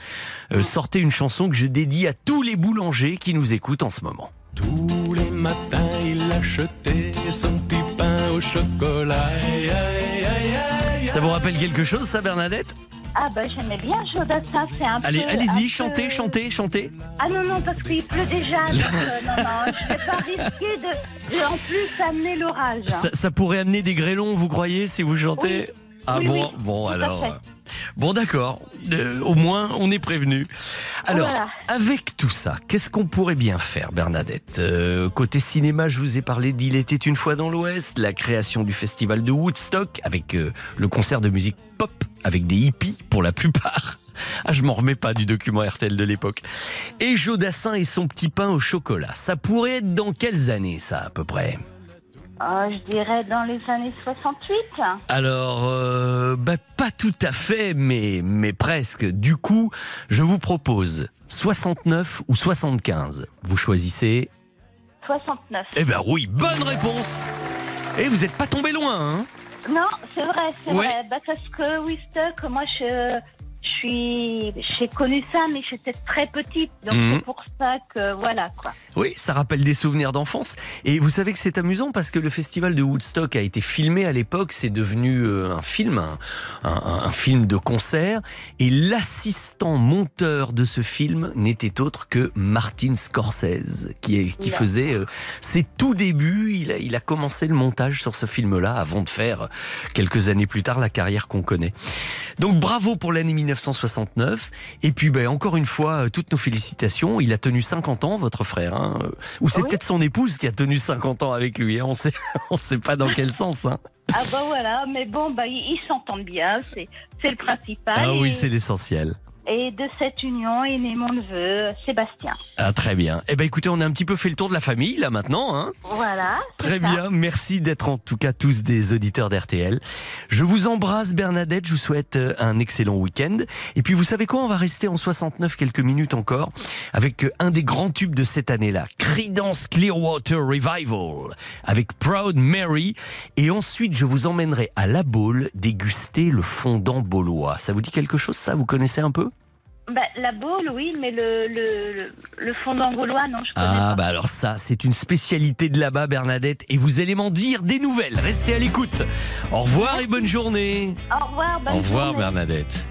euh, sortait une chanson que je dédie à tous les boulangers qui nous écoutent en ce moment. Tous les matins, il achetait son petit pain au chocolat. Aïe, aïe, aïe, aïe, Ça vous rappelle quelque chose, ça, Bernadette? Ah bah j'aimais bien Jodassin, c'est un Allez, peu... allez-y, chantez, peu- chantez, chantez. Ah non, non, parce qu'il pleut déjà. donc, euh, non, non, [LAUGHS] je vais pas risquer de, de en plus amener l'orage. Ça, ça pourrait amener des grêlons, vous croyez, si vous chantez? Ah Oui, bon, oui, bon alors. euh, Bon d'accord, Euh, au moins on est prévenu. Alors, Voilà. avec tout ça, qu'est-ce qu'on pourrait bien faire, Bernadette? Euh, Côté cinéma, je vous ai parlé d'Il était une fois dans l'Ouest, la création du festival de Woodstock, avec euh, le concert de musique pop, avec des hippies pour la plupart. [LAUGHS] Ah, je m'en remets pas du document RTL de l'époque. Et Jodassin et son petit pain au chocolat. Ça pourrait être dans quelles années, ça, à peu près? Ah, je dirais dans les années 68. Alors, euh, bah, pas tout à fait, mais, mais presque. Du coup, je vous propose 69 ou 75. Vous choisissez 69. Eh ben oui, bonne réponse Et vous n'êtes pas tombé loin, hein Non, c'est vrai, c'est Ouais. vrai. Bah, parce que Woodstock, moi, je, j'ai connu ça, mais j'étais très petite, donc Mhm. c'est pour ça que voilà quoi. Oui, ça rappelle des souvenirs d'enfance. Et vous savez que c'est amusant parce que le festival de Woodstock a été filmé à l'époque, c'est devenu euh, un film, un, un- un film de concert. Et l'assistant monteur de ce film n'était autre que Martin Scorsese, qui, est, qui Oula. faisait euh, ses tout débuts. Il a, il a commencé le montage sur ce film-là avant de faire, quelques années plus tard, la carrière qu'on connaît. Donc bravo pour l'année 1969. Et puis ben, encore une fois, euh, toutes nos félicitations. Il a tenu 50 ans, votre frère. hein. Ou c'est Oui. peut-être son épouse qui a tenu 50 ans avec lui. hein. On sait, [LAUGHS] on sait pas dans quel sens. hein. Ah bah voilà, mais bon, bah ils s'entendent bien, c'est, c'est le principal. Ah et, oui, c'est l'essentiel. Et de cette union est né mon neveu, Sébastien. Ah, très bien. Eh ben écoutez, on a un petit peu fait le tour de la famille là maintenant. Hein Voilà. Très ça. bien, merci d'être en tout cas tous des auditeurs d'RTL. Je vous embrasse Bernadette, je vous souhaite euh, un excellent week-end. Et puis vous savez quoi, on va rester en 69 quelques minutes encore avec euh, un des grands tubes de cette année-là, Creedence Clearwater Revival, avec Proud Mary. Et ensuite, je vous emmènerai à La Baule déguster le fondant baulois. Ça vous dit quelque chose ça? Vous connaissez un peu? Bah, la boule, oui, mais le, le, le, fondant gaulois, non, je connais Ah pas. bah alors ça, c'est une spécialité de là-bas, Bernadette, et vous allez m'en dire des nouvelles. Restez à l'écoute. Au revoir et bonne journée. Au revoir, bonne Au revoir journée. Bernadette.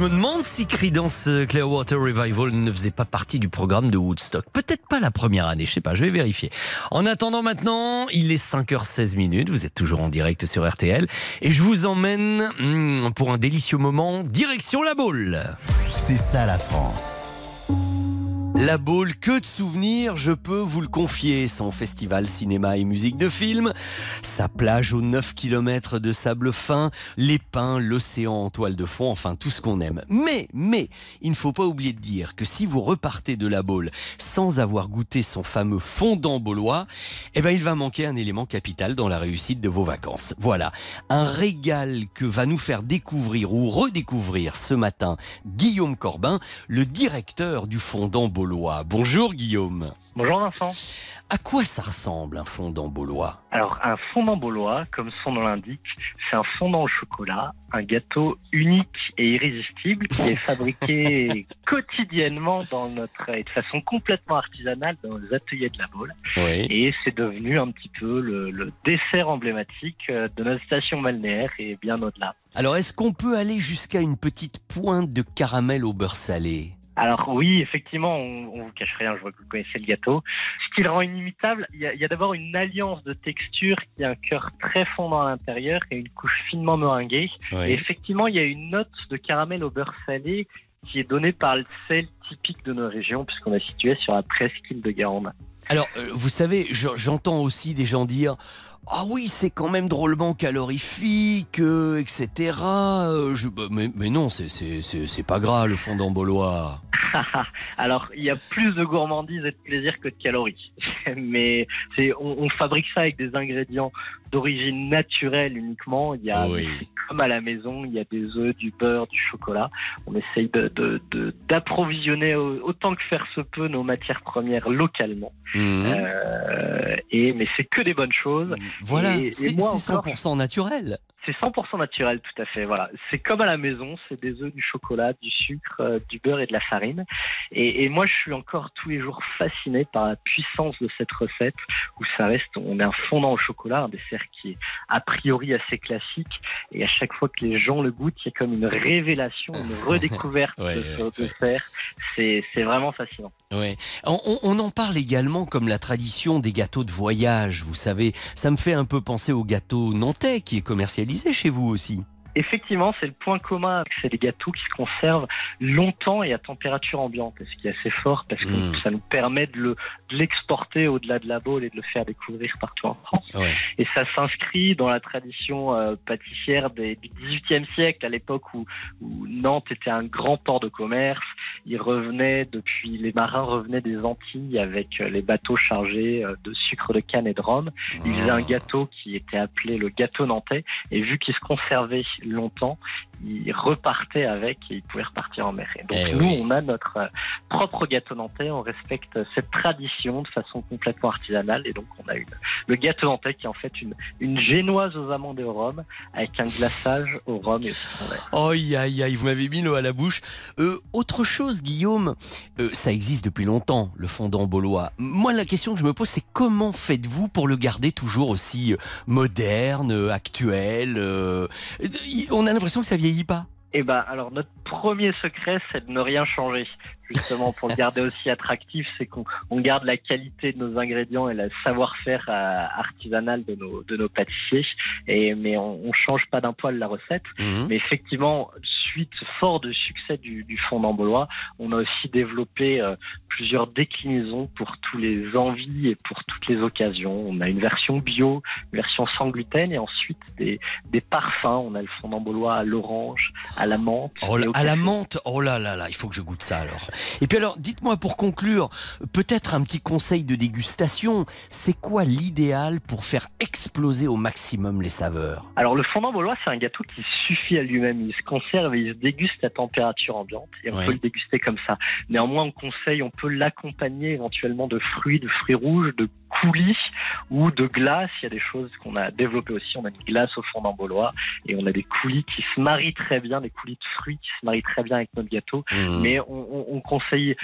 Je me demande si Creedence Clearwater Revival ne faisait pas partie du programme de Woodstock. Peut-être pas la première année, je sais pas, je vais vérifier. En attendant maintenant, il est 5h16 minutes, vous êtes toujours en direct sur RTL et je vous emmène hmm, pour un délicieux moment direction la boule. C'est ça la France. La Baule, que de souvenirs, je peux vous le confier. Son festival cinéma et musique de film, sa plage aux 9 km de sable fin, les pins, l'océan en toile de fond, enfin tout ce qu'on aime. Mais, mais, il ne faut pas oublier de dire que si vous repartez de La Baule sans avoir goûté son fameux fondant baulois, eh ben il va manquer un élément capital dans la réussite de vos vacances. Voilà, un régal que va nous faire découvrir ou redécouvrir ce matin Guillaume Corbin, le directeur du fondant baulois. Bonjour Guillaume. Bonjour Vincent. À quoi ça ressemble un fondant baulois Alors un fondant baulois, comme son nom l'indique, c'est un fondant au chocolat, un gâteau unique et irrésistible qui est fabriqué [LAUGHS] quotidiennement dans notre et de façon complètement artisanale dans les ateliers de la Baule. Oui. Et c'est devenu un petit peu le, le dessert emblématique euh, de notre station balnéaire et bien au-delà. Alors est-ce qu'on peut aller jusqu'à une petite pointe de caramel au beurre salé? Alors oui, effectivement, on, on vous cache rien, je vois que vous connaissez le gâteau. Ce qui le rend inimitable, il y a, d'abord une alliance de textures qui a un cœur très fondant à l'intérieur et une couche finement meringuée. Oui. Et effectivement, il y a une note de caramel au beurre salé qui est donnée par le sel typique de nos régions puisqu'on est situé sur la presqu'île de Garonne. Alors, euh, vous savez, je- j'entends aussi des gens dire Ah oui, c'est quand même drôlement calorifique, euh, etc. Euh, je- bah, mais, mais non, c'est- pas gras le fondant baulois. [LAUGHS] Alors, il y a plus de gourmandise et de plaisir que de calories. [LAUGHS] Mais on, on fabrique ça avec des ingrédients d'origine naturelle uniquement. Il y a, Oui. comme à la maison, il y a des œufs, du beurre, du chocolat. On essaye de, d'approvisionner au- autant que faire se peut nos matières premières localement. Mhm. Euh, et mais c'est que des bonnes choses. Voilà, c'est moi c'est encore, 100% naturel. C'est 100% naturel, tout à fait. Voilà, c'est comme à la maison, c'est des œufs, du chocolat, du sucre, euh, du beurre et de la farine. Et, et moi, je suis encore tous les jours fasciné par la puissance de cette recette, où ça reste, on est un fondant au chocolat, un dessert qui est a priori assez classique. Et à chaque fois que les gens le goûtent, il y a comme une révélation, une [LAUGHS] redécouverte Ouais, de ouais, ce ouais. dessert. C'est c'est vraiment fascinant. Ouais. On, on- on en parle également comme la tradition des gâteaux de voyage, vous savez. Ça me fait un peu penser au gâteau nantais qui est commercialisé chez vous aussi. Effectivement, c'est le point commun. C'est des gâteaux qui se conservent longtemps et à température ambiante, ce qui est assez fort parce que Mm. ça nous permet de le- de l'exporter au-delà de la boule et de le faire découvrir partout en France. Ouais. Et ça s'inscrit dans la tradition euh, pâtissière des, du XVIIIe siècle, à l'époque où, où Nantes était un grand port de commerce. Ils revenaient depuis, les marins revenaient des Antilles avec euh, les bateaux chargés euh, de sucre de canne et de rhum. Ils faisaient un gâteau qui était appelé le gâteau nantais. Et vu qu'il se conservait longtemps, ils repartaient avec et ils pouvaient repartir en mer. Et donc Eh nous, oui. on a notre euh, propre gâteau nantais. On respecte cette tradition de façon complètement artisanale. Et donc on a une, le gâteau nantais qui est en fait une, une génoise aux amandes et au rhum avec un glaçage au rhum et au citron vert. Oh, aïe, aïe, vous m'avez mis l'eau à la bouche. Euh, autre chose, Guillaume, euh, ça existe depuis longtemps, le fondant baulois. Moi, la question que je me pose, c'est comment faites-vous pour le garder toujours aussi euh, moderne, actuel euh, On a l'impression que ça vieillit pas. Eh ben, alors notre premier secret, c'est de ne rien changer. Justement, pour le garder aussi attractif, c'est qu'on on garde la qualité de nos ingrédients et le savoir-faire euh, artisanal de nos, de nos pâtissiers. Et, mais on, on change pas d'un poil la recette. Mhm. Mais effectivement, suite fort du succès du, du fondant baulois, on a aussi développé euh, plusieurs déclinaisons pour tous les envies et pour toutes les occasions. On a une version bio, une version sans gluten et ensuite des, des parfums. On a le fondant baulois à l'orange, à la menthe. Oh là, à la menthe, oh là là là, il faut que je goûte ça alors. Et puis alors, dites-moi pour conclure, peut-être un petit conseil de dégustation. C'est quoi l'idéal pour faire exploser au maximum les saveurs? Alors le fondant baulois, c'est un gâteau qui suffit à lui-même. Il se conserve et il se déguste à température ambiante et on Ouais. peut le déguster comme ça. Néanmoins, on conseille, on peut l'accompagner éventuellement de fruits, de fruits rouges, de coulis ou de glace. Il y a des choses qu'on a développées aussi. On a une glace au fondant baulois et on a des coulis qui se marient très bien, des coulis de fruits qui se marient très bien avec notre gâteau. Mmh. Mais on, on- on conseille,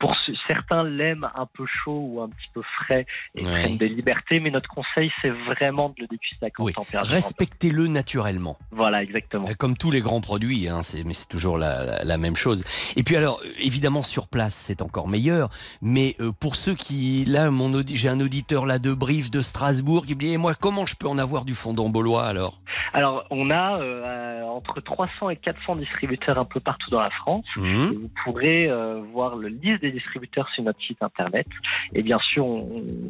pour ce- certains l'aiment un peu chaud ou un petit peu frais et Ouais. prennent des libertés, mais notre conseil c'est vraiment de le déguster à grande température. Respectez-le naturellement. Voilà, exactement. Euh, Comme tous les grands produits, hein, mais c'est toujours la, la- la même chose. Et puis alors, euh, évidemment, sur place, c'est encore meilleur. Mais euh, pour ceux qui, là, mon j'ai un auditeur là de Brive, de Strasbourg, qui me dit, Eh, moi, comment je peux en avoir du fondant baulois alors? Alors, on a euh, entre 300 et 400 distributeurs un peu partout dans la France. Et Vous pourrez euh, voir le liste des distributeurs sur notre site internet. Et bien sûr,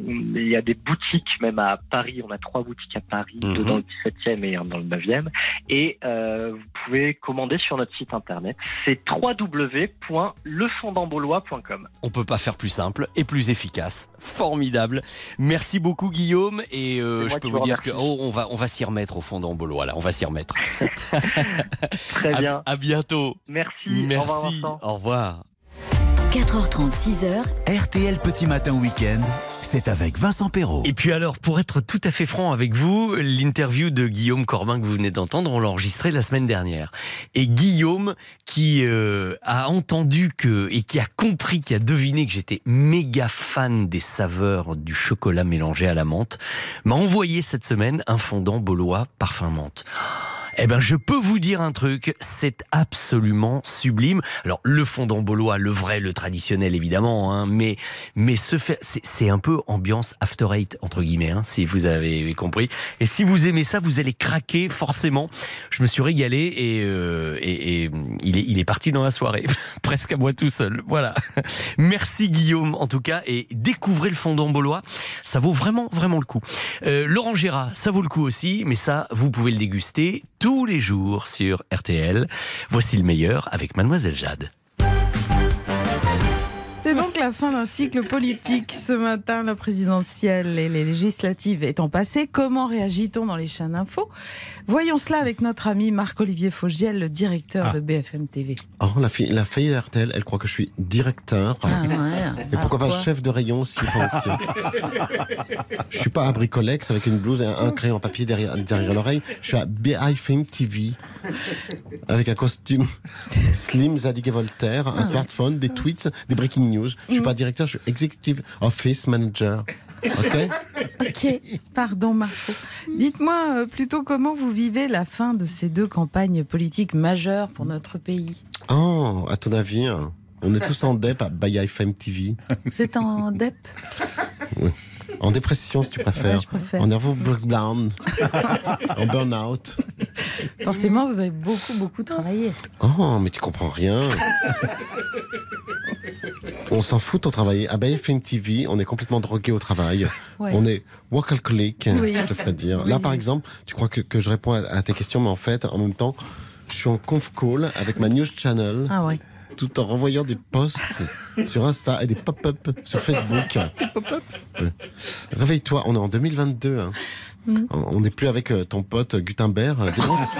il y a des boutiques, même à Paris. On a trois boutiques à Paris, deux Mhm. dans le 17e et un dans le 9e. Et euh, vous pouvez commander sur notre site internet. C'est www.lefondambaulois.com. On peut pas faire plus simple et plus efficace. Formidable. Merci beaucoup Guillaume et euh, je peux vous dire que oh, on va on va s'y remettre au fondant baulois là, on va s'y remettre. [LAUGHS] Très [LAUGHS] bien. À, bientôt. Merci. Au revoir, Merci. Vincent. Au revoir. 4h30, 6h, RTL Petit Matin Week-end, c'est avec Vincent Perrault. Et puis alors, pour être tout à fait franc avec vous, l'interview de Guillaume Corbin que vous venez d'entendre, on l'a enregistrée la semaine dernière. Et Guillaume, qui euh, a entendu que et qui a compris, qui a deviné que j'étais méga fan des saveurs du chocolat mélangé à la menthe, m'a envoyé cette semaine un fondant baulois parfum menthe. Eh ben, je peux vous dire un truc, c'est absolument sublime. Alors, le fondant baulois, le vrai, le traditionnel, évidemment, hein, mais, mais ce fait, c'est un peu ambiance after eight, entre guillemets, hein, si vous avez compris. Et si vous aimez ça, vous allez craquer, forcément. Je me suis régalé et, euh, et, et il, est, il est parti dans la soirée, [LAUGHS] presque à moi tout seul. Voilà. [LAUGHS] Merci Guillaume, en tout cas, et découvrez le fondant baulois. Ça vaut vraiment, vraiment le coup. Euh, Laurent ça vaut le coup aussi, mais ça, vous pouvez le déguster tous les jours sur RTL. Voici le meilleur avec Mademoiselle Jade. La fin d'un cycle politique. Ce matin, la présidentielle et les législatives étant passées, comment réagit-on dans les chaînes d'infos Voyons cela avec notre ami Marc-Olivier Fogiel, le directeur Ah. de BFM TV. Oh, la fille, la fille RTL, elle croit que je suis directeur. Ah ouais. Et pourquoi pas chef de rayon aussi. Je suis pas à Bricolex avec une blouse et un, un crayon papier derrière, derrière l'oreille. Je suis à BFM TV [LAUGHS] avec un costume slim, Zadig et Voltaire, un Ah. smartphone, des tweets, des breaking news. Je suis pas directeur, je suis executive office manager. Ok? Ok, pardon Marco. Dites-moi euh, plutôt comment vous vivez la fin de ces deux campagnes politiques majeures pour notre pays? Oh, à ton avis, hein, on est tous en dep à BFM TV. C'est en DEP? Oui. En dépression, si tu préfères. Ouais, je préfère. En nerveux breakdown. [LAUGHS] en burn-out. Forcément, vous avez beaucoup, beaucoup travaillé. Oh, mais tu comprends rien. on s'en fout au travail. À BFM TV, on est complètement drogué au travail. Ouais. On est workaholic, Oui. je te ferais dire. Oui. Là, par exemple, tu crois que, que je réponds à, à tes questions, mais en fait, en même temps, je suis en conf call avec ma news channel. Ah ouais. Tout en renvoyant des posts [LAUGHS] sur Insta et des pop-up sur Facebook. Ouais. Réveille-toi, on est en 2022. hein. Mm. On n'est plus avec euh, ton pote Gutenberg. Euh, Débranche, [LAUGHS]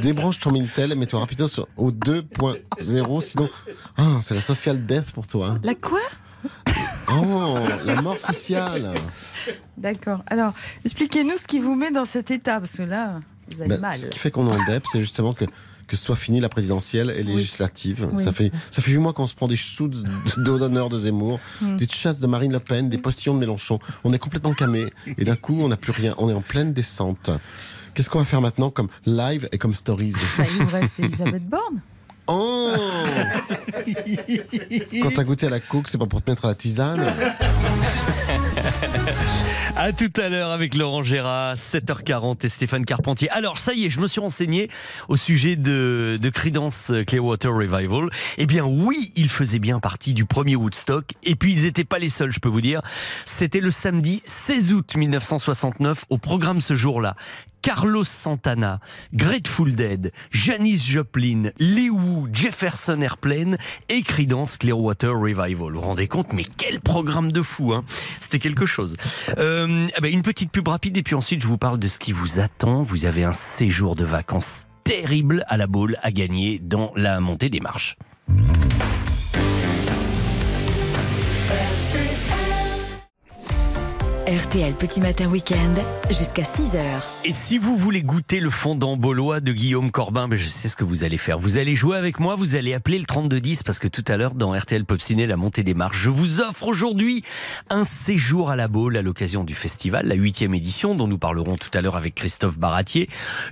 Débranche ton Minitel et mets-toi rapidement sur au 2.0. Sinon, ah, c'est la social death pour toi. hein. La quoi? Oh, la mort sociale. D'accord. Alors, expliquez-nous ce qui vous met dans cet état, parce que là, vous avez Ben, mal. Ce qui fait qu'on en dep, c'est justement que que soit fini la présidentielle et législative. Oui. Ça fait ça fait huit mois qu'on se prend des shoots d'eau [LAUGHS] d'honneur de Zemmour, Mm. des chasses de Marine Le Pen, des postillons de Mélenchon. On est complètement camé et d'un coup on n'a plus rien. On est en pleine descente. Qu'est-ce qu'on va faire maintenant comme live et comme stories Bah, il vous reste Elisabeth Borne. Oh Quand t'as goûté à la coke, c'est pas pour te mettre à la tisane. [LAUGHS] À tout à l'heure avec Laurent Gérard, 7h40 et Stéphane Carpentier. Alors ça y est, je me suis renseigné au sujet de, de Creedence Clearwater Revival. Eh bien oui, ils faisaient bien partie du premier Woodstock. Et puis ils n'étaient pas les seuls, je peux vous dire. C'était le samedi 16 août 1969 au programme ce jour-là. Carlos Santana, Grateful Dead, Janis Joplin, Lee Wu, Jefferson Airplane et Creedence Clearwater Revival. Vous vous rendez compte Mais quel programme de fou hein C'était quelque chose. Euh, eh ben, une petite pub rapide et puis ensuite je vous parle de ce qui vous attend. Vous avez un séjour de vacances terrible à la boule à gagner dans la montée des marches. RTL Petit Matin Week-end jusqu'à 6h. Et si vous voulez goûter le fondant baulois de Guillaume Corbin, ben je sais ce que vous allez faire. Vous allez jouer avec moi, vous allez appeler le 3210 parce que tout à l'heure dans RTL Pop Ciné, la montée des marches, je vous offre aujourd'hui un séjour à la Baule à l'occasion du festival, la huitième édition dont nous parlerons tout à l'heure avec Christophe Baratier.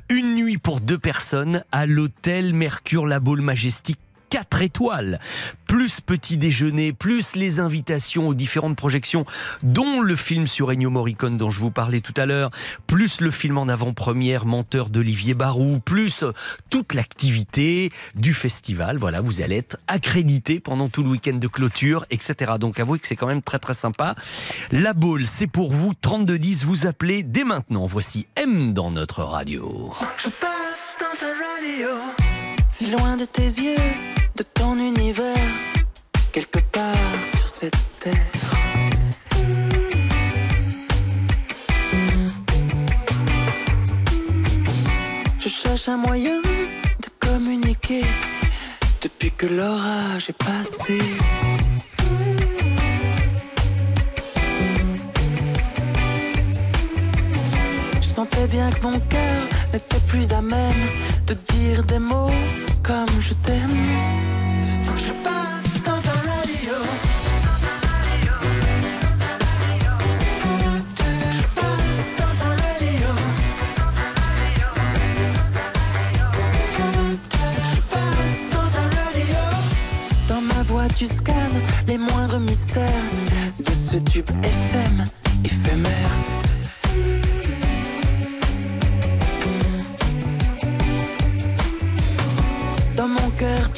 Une nuit pour deux personnes à l'hôtel Mercure La Baule Majestic 4 étoiles, plus petit déjeuner, plus les invitations aux différentes projections, dont le film sur Ennio Morricone dont je vous parlais tout à l'heure, plus le film en avant-première Menteur d'Olivier Barou, plus euh, toute l'activité du festival. Voilà, vous allez être accrédité pendant tout le week-end de clôture, etc. Donc avouez que c'est quand même très très sympa. La Baule, c'est pour vous, 3210, vous appelez dès maintenant. Voici M dans notre radio. Radio, si loin de tes yeux, de ton univers, quelque part sur cette terre. Je cherche un moyen de communiquer depuis que l'orage est passé. Je sentais bien que mon cœur n'était plus à même de dire des mots comme je t'aime. Je passe dans ta radio. Je passe dans ta radio. Je passe dans ta radio. Dans ma voix, tu scannes les moindres mystères de ce tube FM éphémère.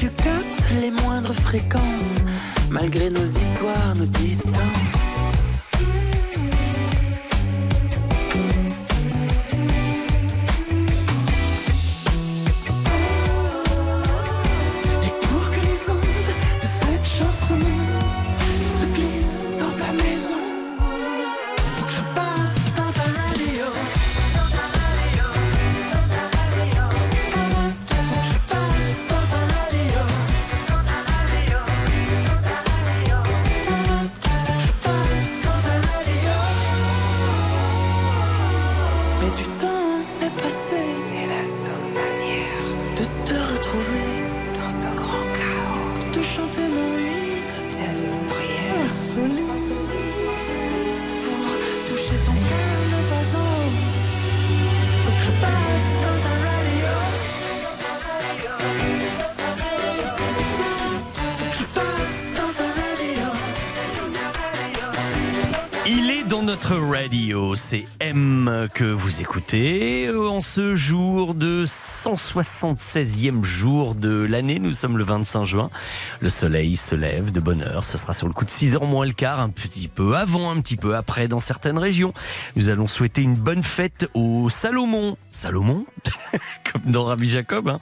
Tu captes les moindres fréquences, malgré nos histoires, nos distances. Vous écoutez. Euh, En ce jour de 176e jour de l'année, nous sommes le 25 juin. Le soleil se lève de bonne heure. Ce sera sur le coup de 6 heures moins le quart, un petit peu avant, un petit peu après dans certaines régions. Nous allons souhaiter une bonne fête au Salomon. Salomon? [LAUGHS] Comme dans Rabbi Jacob. hein.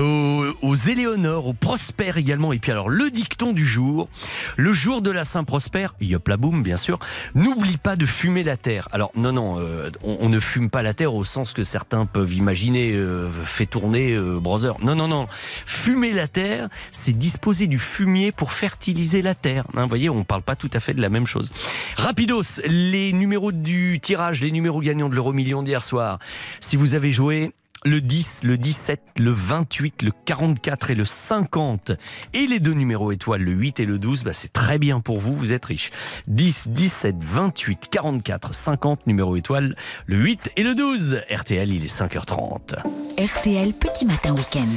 Aux, aux Éléonore, aux Prosper également. Et puis alors, le dicton du jour. Le jour de la Saint-Prosper, yop la boum, bien sûr. N'oublie pas de fumer la terre. Alors, non, non, euh, on, on ne fume pas la terre au sens que certains peuvent imaginer euh, fait tourner euh, brother. Non, non, non. Fumer la terre, c'est disposer du fumier pour fertiliser la terre. Hein, vous voyez, on parle pas tout à fait de la même chose. Rapidos, les numéros du tirage, les numéros gagnants de l'euro million d'hier soir. Si vous avez joué le 10, le 17, le 28, le 44 et le 50. Et les deux numéros étoiles, le 8 et le 12, bah c'est très bien pour vous, vous êtes riche. 10, 17, 28, 44, 50 numéros étoiles, le 8 et le 12. RTL, il est 5h30. RTL Petit Matin Week-end.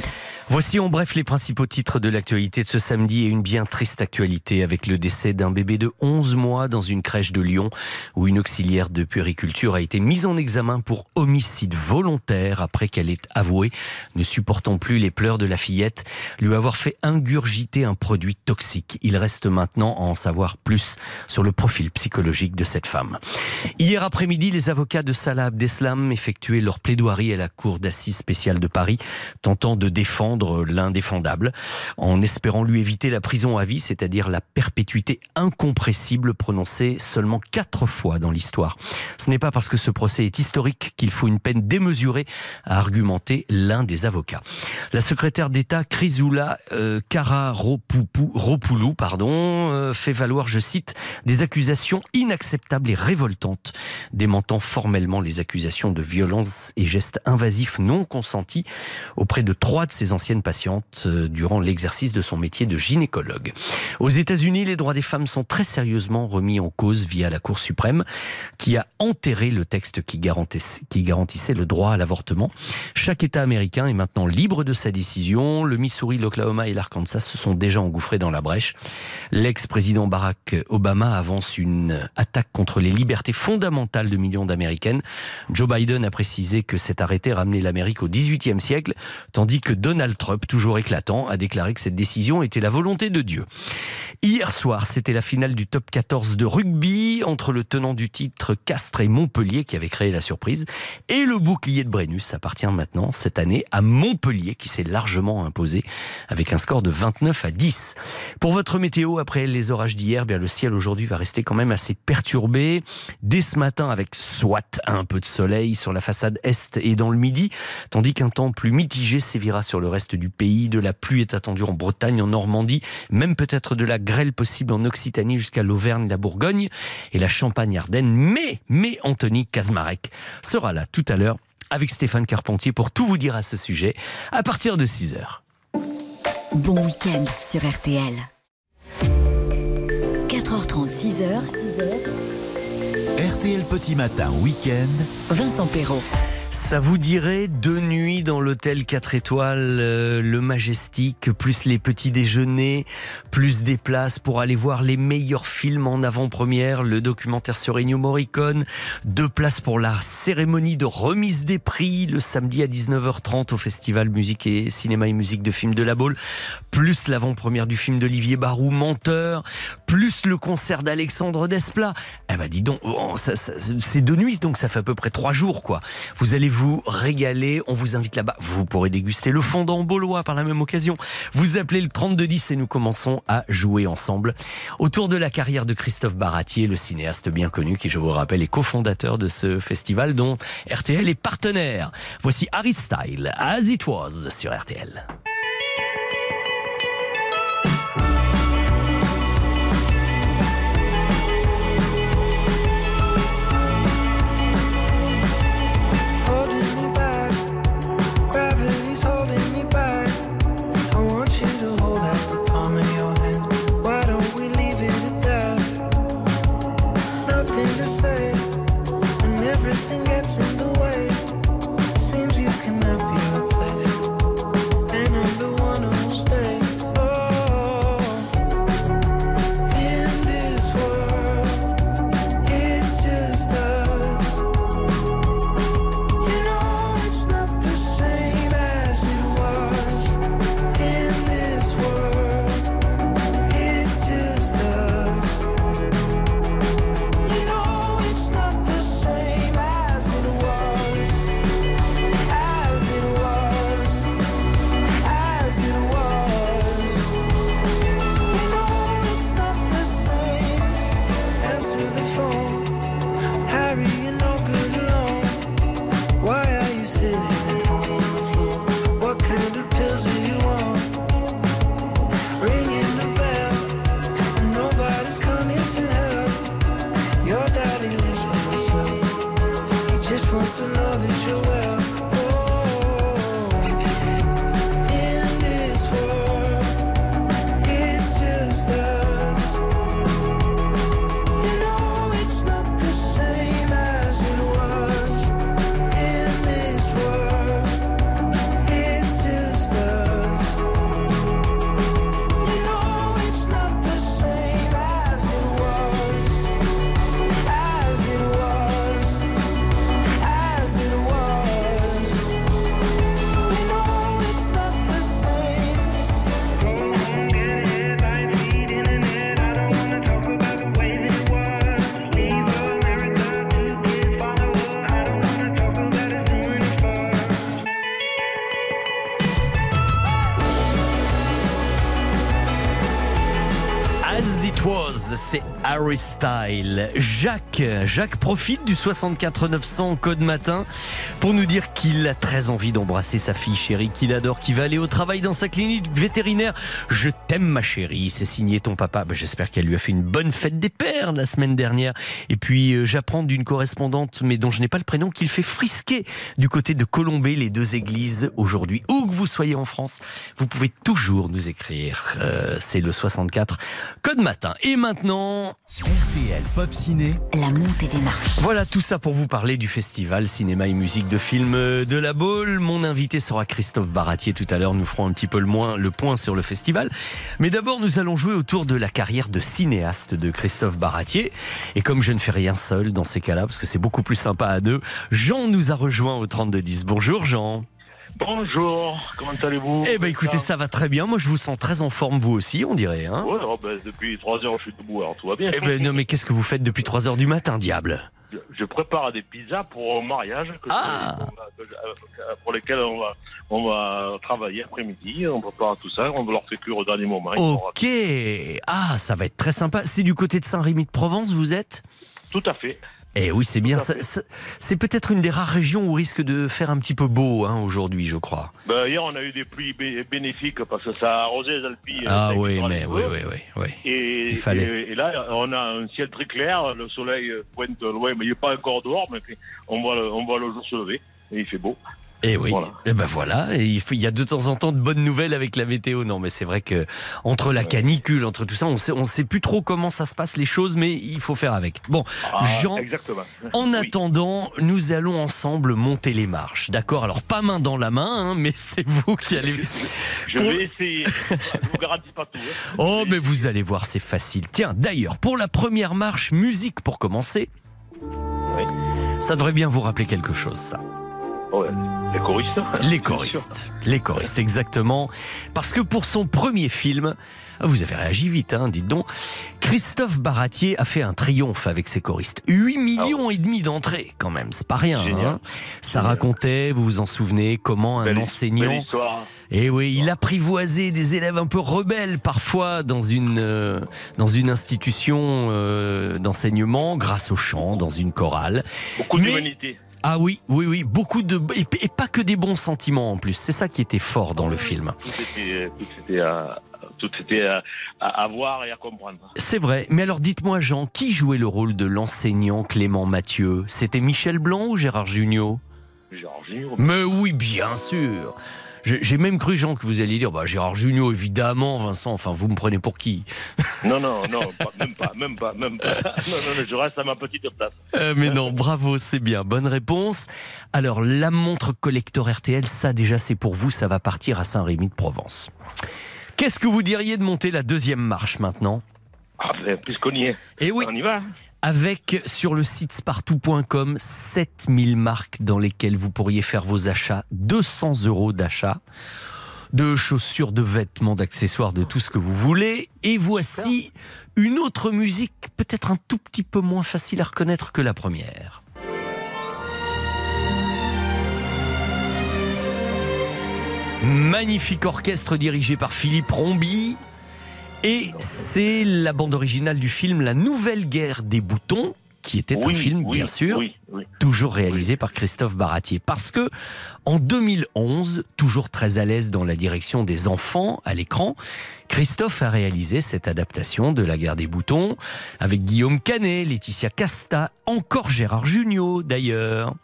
Voici en bref les principaux titres de l'actualité de ce samedi et une bien triste actualité avec le décès d'un bébé de 11 mois dans une crèche de Lyon où une auxiliaire de puériculture a été mise en examen pour homicide volontaire après qu'elle ait avoué, ne supportant plus les pleurs de la fillette, lui avoir fait ingurgiter un produit toxique. Il reste maintenant à en savoir plus sur le profil psychologique de cette femme. Hier après-midi, les avocats de Salah Abdeslam effectuaient leur plaidoirie à la cour d'assises spéciale de Paris, tentant de défendre l'indéfendable, en espérant lui éviter la prison à vie, c'est-à-dire la perpétuité incompressible prononcée seulement quatre fois dans l'histoire. Ce n'est pas parce que ce procès est historique qu'il faut une peine démesurée, a argumenté l'un des avocats. La secrétaire d'État Chrysoula euh, Kararopoulou pardon, euh, fait valoir, je cite, des accusations inacceptables et révoltantes, démentant formellement les accusations de violence et gestes invasifs non consentis auprès de trois de ses anciennes patientes euh, durant l'exercice de son métier de gynécologue. Aux États-Unis, les droits des femmes sont très sérieusement remis en cause via la Cour suprême qui a enterré le texte qui garantissait, qui garantissait le droit à l'avortement. Chaque État américain est maintenant libre de sa décision. Le Missouri, l'Oklahoma et l'Arkansas se sont déjà engouffrés dans la brèche. L'ex-président Barack Obama avance une attaque contre les libertés fondamentales de millions d'Américaines. Joe Biden a précisé que cet arrêté ramenait l'Amérique au XVIIIe siècle, tandis que Donald Trump, toujours éclatant, a déclaré que cette décision était la volonté de Dieu. Hier soir, c'était la finale du top 14 de rugby entre le tenant du titre Castres et Montpellier qui avait créé la surprise et le bouclier de Brennus appartient maintenant cette année à Montpellier qui s'est largement imposé avec un score de 29 à 10. Pour votre météo, après les orages d'hier, bien le ciel aujourd'hui va rester quand même assez perturbé. Dès ce matin, avec soit un peu de soleil sur la façade est et dans le midi, tandis qu'un temps plus mitigé sévira sur le reste du pays. De la pluie est attendue en Bretagne, en Normandie, même peut-être de la grêle possible en Occitanie jusqu'à l'Auvergne, la Bourgogne et la Champagne-Ardenne. Mais, mais Anthony Kazmarek sera là tout à l'heure avec Stéphane Carpentier pour tout vous dire à ce sujet à partir de 6 heures. Bon week-end sur RTL. 4h30, 6h. RTL Petit Matin Week-end. Vincent Perrault. Ça vous dirait deux nuits dans l'hôtel 4 étoiles, euh, le Majestic, plus les petits déjeuners, plus des places pour aller voir les meilleurs films en avant-première, le documentaire sur Ennio Morricone, deux places pour la cérémonie de remise des prix le samedi à 19h30 au Festival Musique et Cinéma et Musique de Films de la Baule, plus l'avant-première du film d'Olivier Barou, Menteur, plus le concert d'Alexandre Desplat. Eh ben dis donc, oh, ça- c'est deux nuits, donc ça fait à peu près trois jours quoi. Vous allez vous régaler, on vous invite là-bas. Vous pourrez déguster le fondant baulois par la même occasion. Vous appelez le 3210 et nous commençons à jouer ensemble autour de la carrière de Christophe Baratier, le cinéaste bien connu qui, je vous rappelle, est cofondateur de ce festival dont RTL est partenaire. Voici Harry Style, As It Was sur RTL. Harry Style. Jacques, Jacques profite du 64 900 code matin pour nous dire qu'il a très envie d'embrasser sa fille chérie qu'il adore, qui va aller au travail dans sa clinique vétérinaire. Je t'aime ma chérie, c'est signé ton papa. Ben, J'espère qu'elle lui a fait une bonne fête des pères la semaine dernière. Et puis euh, j'apprends d'une correspondante, mais dont je n'ai pas le prénom, qu'il fait frisquer du côté de Colombey les deux églises aujourd'hui. Où que vous soyez en France, vous pouvez toujours nous écrire. Euh, c'est le 64 code matin. Et maintenant, RTL Pop Ciné, La montée des marches. voilà tout ça pour vous parler du festival cinéma et musique de film de la Baule. Mon invité sera Christophe Baratier tout à l'heure. Nous ferons un petit peu le, moins, le point sur le festival. Mais d'abord, nous allons jouer autour de la carrière de cinéaste de Christophe Baratier. Et comme je ne fais rien seul dans ces cas-là, parce que c'est beaucoup plus sympa à deux, Jean nous a rejoint au 3210. Bonjour Jean. Bonjour, comment allez-vous? Eh ben écoutez, ça va très bien. Moi, je vous sens très en forme, vous aussi, on dirait. Hein Ouais, oh, ben, depuis 3 heures, je suis debout, alors tout va bien. eh ben non, mais qu'est-ce que vous faites depuis 3 heures du matin, diable? Je, prépare des pizzas pour un mariage que Ah. je- euh, pour lesquels on va, on va travailler après-midi. On prépare tout ça, on va leur faire cuire au dernier moment. Ok. Ah, ça va être très sympa. C'est du côté de Saint-Rémy de Provence, vous êtes? Tout à fait. Eh oui, c'est bien. C'est peut-être une des rares régions où risque de faire un petit peu beau hein, aujourd'hui, je crois. Ben, hier, on a eu des pluies bé- bénéfiques parce que ça a arrosé les Alpilles. Ah oui, mais oui, oui, oui, oui. Et, Il fallait. et- et là, on a un ciel très clair, le soleil pointe loin, mais il n'est pas encore dehors, mais on voit le, on voit le jour se lever, et il fait beau. Et oui. Voilà. Et ben voilà. Et il, faut- il y a de temps en temps de bonnes nouvelles avec la météo. Non, mais c'est vrai que entre la canicule, entre tout ça, on sait, on sait plus trop comment ça se passe les choses, mais il faut faire avec. Bon, Ah, Jean. Exactement. En Oui. attendant, nous allons ensemble monter les marches. D'accord? Alors, pas main dans la main, hein, mais c'est vous qui allez. Je [LAUGHS] Pour- vais essayer. [LAUGHS] Je vous garantis pas tout. hein. Oh, mais vous allez voir, c'est facile. Tiens, d'ailleurs, pour la première marche, musique pour commencer. Ça devrait bien vous rappeler quelque chose, ça. Ouais. Les choristes Les choristes. Les choristes, exactement. Parce que pour son premier film, ah, vous avez réagi vite, hein, dites donc, Christophe Baratier a fait un triomphe avec ses choristes. 8 millions et demi d'entrées, quand même, c'est pas rien. Hein. Ça racontait, vous vous en souvenez, comment un Belle- enseignant... belle. Et oui, il apprivoisait des élèves un peu rebelles parfois dans une euh, dans une institution euh, d'enseignement grâce au chant, dans une chorale. Beaucoup d'humanité. Ah oui, oui, oui, beaucoup de et, pas que des bons sentiments en plus. C'est ça qui était fort dans le film. Tout était, tout était, à, tout était à, à- à voir et à comprendre. C'est vrai. Mais alors dites-moi Jean, qui jouait le rôle de l'enseignant Clément Mathieu? C'était Michel Blanc ou Gérard Jugnot? Gérard Jugnot. Mais oui, bien sûr. J'ai même cru, Jean, que vous alliez dire bah, Gérard Jugnot, évidemment, Vincent. Enfin, vous me prenez pour qui? Non, non, non, pas- même pas, même pas, même pas. Non, non, non, je reste à ma petite place. Euh, mais non, bravo, c'est bien. Bonne réponse. Alors, la montre collector RTL, ça déjà, c'est pour vous. Ça va partir à Saint-Rémy de Provence. Qu'est-ce que vous diriez de monter la deuxième marche maintenant? Ah, ben, puisqu'on y est. Et oui. On y va. Avec sur le site spartou.com 7000 marques dans lesquelles vous pourriez faire vos achats, 200 euros d'achat, de chaussures, de vêtements, d'accessoires, de tout ce que vous voulez. Et voici une autre musique, peut-être un tout petit peu moins facile à reconnaître que la première. Magnifique orchestre dirigé par Philippe Rombi. Et c'est la bande originale du film La Nouvelle Guerre des Boutons, qui était un film, oui, bien sûr, oui, toujours réalisé par Christophe Baratier. Parce que, en 2011, toujours très à l'aise dans la direction des enfants à l'écran, Christophe a réalisé cette adaptation de La Guerre des Boutons avec Guillaume Canet, Laetitia Casta, encore Gérard Jugnot d'ailleurs.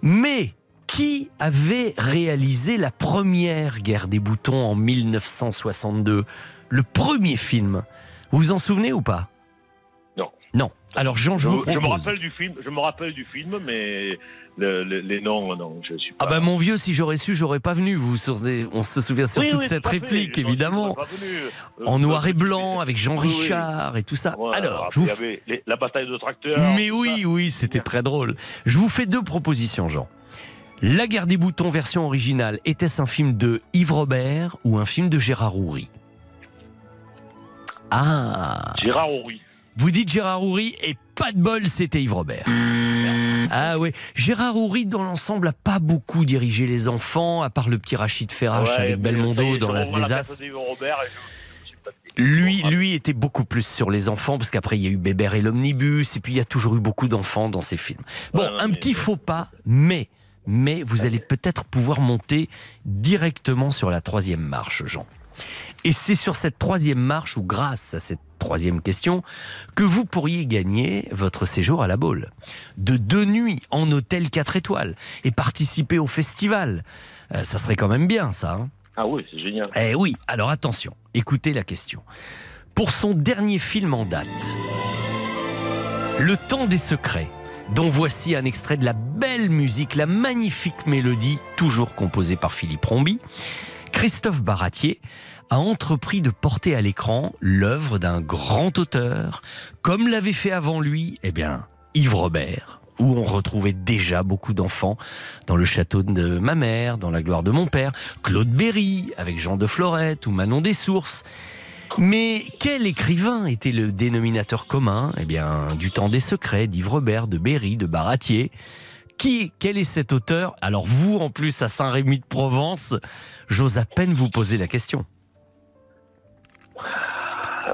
Mais qui avait réalisé la première Guerre des Boutons en 1962 Le premier film. Vous vous en souvenez ou pas? Non. Non. Alors Jean, je, Je, vous je me propose. rappelle du film, je me rappelle du film, mais le- le- les noms, non, je suis pas. Ah bah mon vieux, si j'aurais su, j'aurais pas venu. Vous on se souvient sur Oui, toute oui, cette fait. réplique, évidemment. Euh, En noir et blanc, avec Jean Oui. Richard et tout ça. Alors, je vous il y avait les- la bataille de tracteurs. Mais oui, oui, c'était très drôle. Je vous fais deux propositions, Jean. La guerre des boutons version originale, était-ce un film de Yves Robert ou un film de Gérard Houry? Ah Gérard Houry. Vous dites Gérard Houry et pas de bol, c'était Yves Robert. Ah oui, Gérard Houry dans l'ensemble a pas beaucoup dirigé les enfants, à part le petit Rachid Ferrache Ouais, avec Belmondo dans L'As des As. Lui, lui était beaucoup plus sur les enfants, parce qu'après il y a eu Bébert et l'omnibus, et puis il y a toujours eu beaucoup d'enfants dans ces films. Bon, Ouais, un petit faux pas, mais, mais vous allez peut-être pouvoir monter directement sur la troisième marche, Jean. Et c'est sur cette troisième marche, ou grâce à cette troisième question, que vous pourriez gagner votre séjour à la Baule. De deux nuits en hôtel 4 étoiles et participer au festival. Euh, ça serait quand même bien, ça. hein Ah oui, c'est génial. eh oui, alors attention, écoutez la question. Pour son dernier film en date, Le temps des secrets, dont voici un extrait de la belle musique, la magnifique mélodie, toujours composée par Philippe Rombi, Christophe Baratier a entrepris de porter à l'écran l'œuvre d'un grand auteur, comme l'avait fait avant lui, eh bien, Yves Robert, où on retrouvait déjà beaucoup d'enfants dans le château de ma mère, dans la gloire de mon père, Claude Berry avec Jean de Florette ou Manon des Sources. Mais quel écrivain était le dénominateur commun Eh bien, du temps des secrets, d'Yves Robert, de Berry, de Baratier? Qui, quel est cet auteur? Alors vous, en plus, à Saint-Rémy de Provence, j'ose à peine vous poser la question.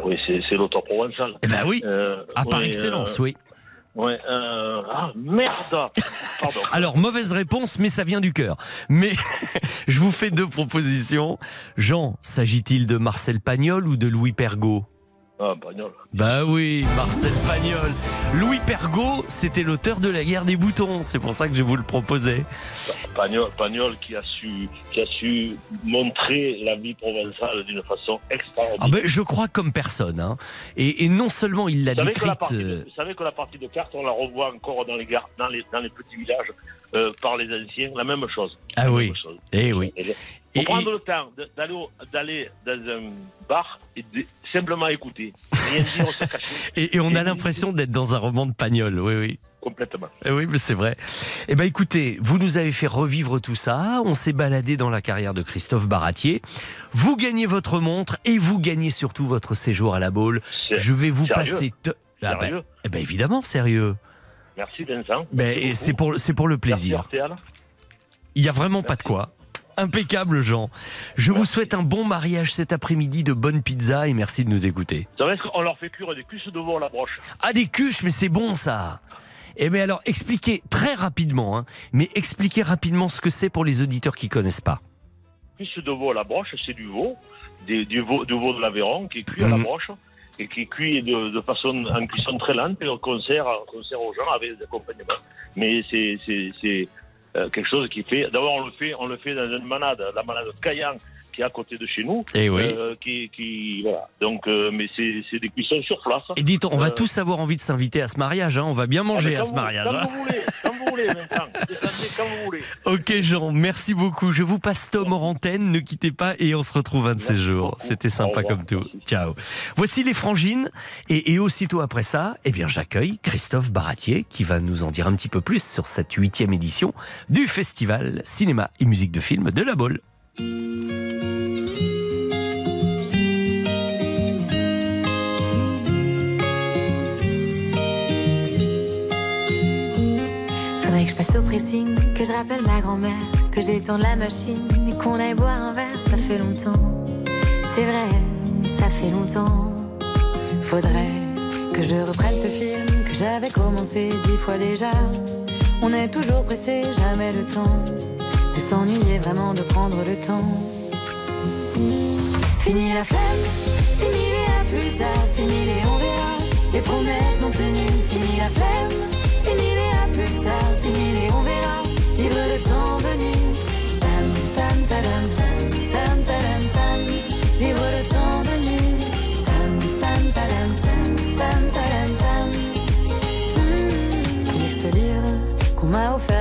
Oui, c'est l'auteur provençal. Eh ben oui, Euh, Ah, par excellence, euh, oui. Ouais, euh, ah, merde Pardon. [LAUGHS] Alors, mauvaise réponse, mais ça vient du cœur. Mais [LAUGHS] je vous fais deux propositions. Jean, s'agit-il de Marcel Pagnol ou de Louis Pergaud? Ah, bagnole. Bah oui, Marcel Pagnol. Louis Pergaud, c'était l'auteur de La guerre des boutons. C'est pour ça que je vous le proposais. Pagnol, Pagnol qui a su, qui a su montrer la vie provençale d'une façon extraordinaire. Ah ben, je crois comme personne. hein. Et, et non seulement il l'a que décrite. partie de, euh, vous savez que la partie de cartes, on la revoit encore dans les, gares, dans les, dans les petits villages euh, par les anciens, la même chose. Ah oui. chose. Eh oui. Et, faut prendre le temps d'aller dans un bar et de simplement écouter. Rien dire, se cacher [LAUGHS] Et, et on a l'impression d'être dans un roman de Pagnol. Oui, oui. complètement. Eh oui, mais c'est vrai. Eh ben, écoutez, vous nous avez fait revivre tout ça. On s'est baladé dans la carrière de Christophe Baratier. Vous gagnez votre montre et vous gagnez surtout votre séjour à la Baule. Je vais vous sérieux passer. te- Ah ben, eh ben, évidemment, sérieux. Merci Vincent. Ben, et c'est pour, le plaisir. Il y a vraiment pas de quoi. Impeccable, Jean. Je vous souhaite un bon mariage cet après-midi, de bonnes pizzas et merci de nous écouter. Vous savez qu'on leur fait cuire des cuisses de veau à la broche. Ah, des cuches, mais c'est bon ça. Eh bien alors, expliquez très rapidement, hein, mais expliquez rapidement ce que c'est pour les auditeurs qui connaissent pas. Cuisse de veau à la broche, c'est du veau, des- du veau, du veau de l'Aveyron qui est cuit à la Mhm. broche et qui est cuit de, de façon en cuisson très lente et qu'on sert, aux gens avec des accompagnements. Mais c'est quelque chose qui fait. D'abord, on le fait, on le fait dans une manade, la manade Caillan qui est à côté de chez nous. Eh oui. euh, qui, qui voilà. Donc, euh, mais c'est des cuissons sur place. Et dites, on va Euh, tous avoir envie de s'inviter à ce mariage, hein, on va bien ah, manger à ce vous- mariage. Quand hein. vous voulez, quand vous voulez, [LAUGHS] quand vous voulez. Ok Jean, merci beaucoup. Je vous passe Tom en antenne, ne quittez pas et on se retrouve un de ces jours. C'était sympa comme tout. Ciao. Voici les frangines et, et aussitôt après ça, eh bien j'accueille Christophe Baratier qui va nous en dire un petit peu plus sur cette huitième édition du festival cinéma et musique de film de la Baule. Faudrait que je passe au pressing, que je rappelle ma grand-mère, que j'étende la machine et qu'on aille boire un verre, ça fait longtemps. C'est vrai, ça fait longtemps. Faudrait que je reprenne ce film que j'avais commencé dix fois déjà. On est toujours pressé, jamais le temps s'ennuyer, vraiment de prendre le temps. Fini la flemme, fini les à plus tard, fini les on verra, les promesses non tenues, fini la flemme, fini les à plus tard, fini les on verra, vivre le temps venu. Tam tam tam tam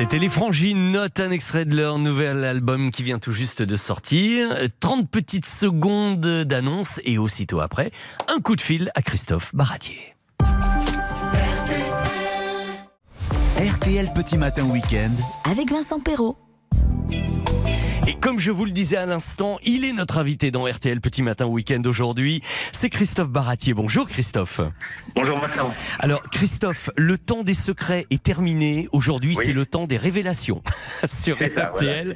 C'était les Frangines, note un extrait de leur nouvel album qui vient tout juste de sortir. 30 petites secondes d'annonce et aussitôt après, un coup de fil à Christophe Baratier. RTL Petit Matin Week-end. Avec Vincent Perrault. Comme je vous le disais à l'instant, il est notre invité dans RTL Petit Matin Week-end aujourd'hui. C'est Christophe Baratier. Bonjour Christophe. Bonjour Vincent. Alors Christophe, le temps des secrets est terminé. Aujourd'hui, Oui. c'est le temps des révélations [LAUGHS] sur ça, RTL.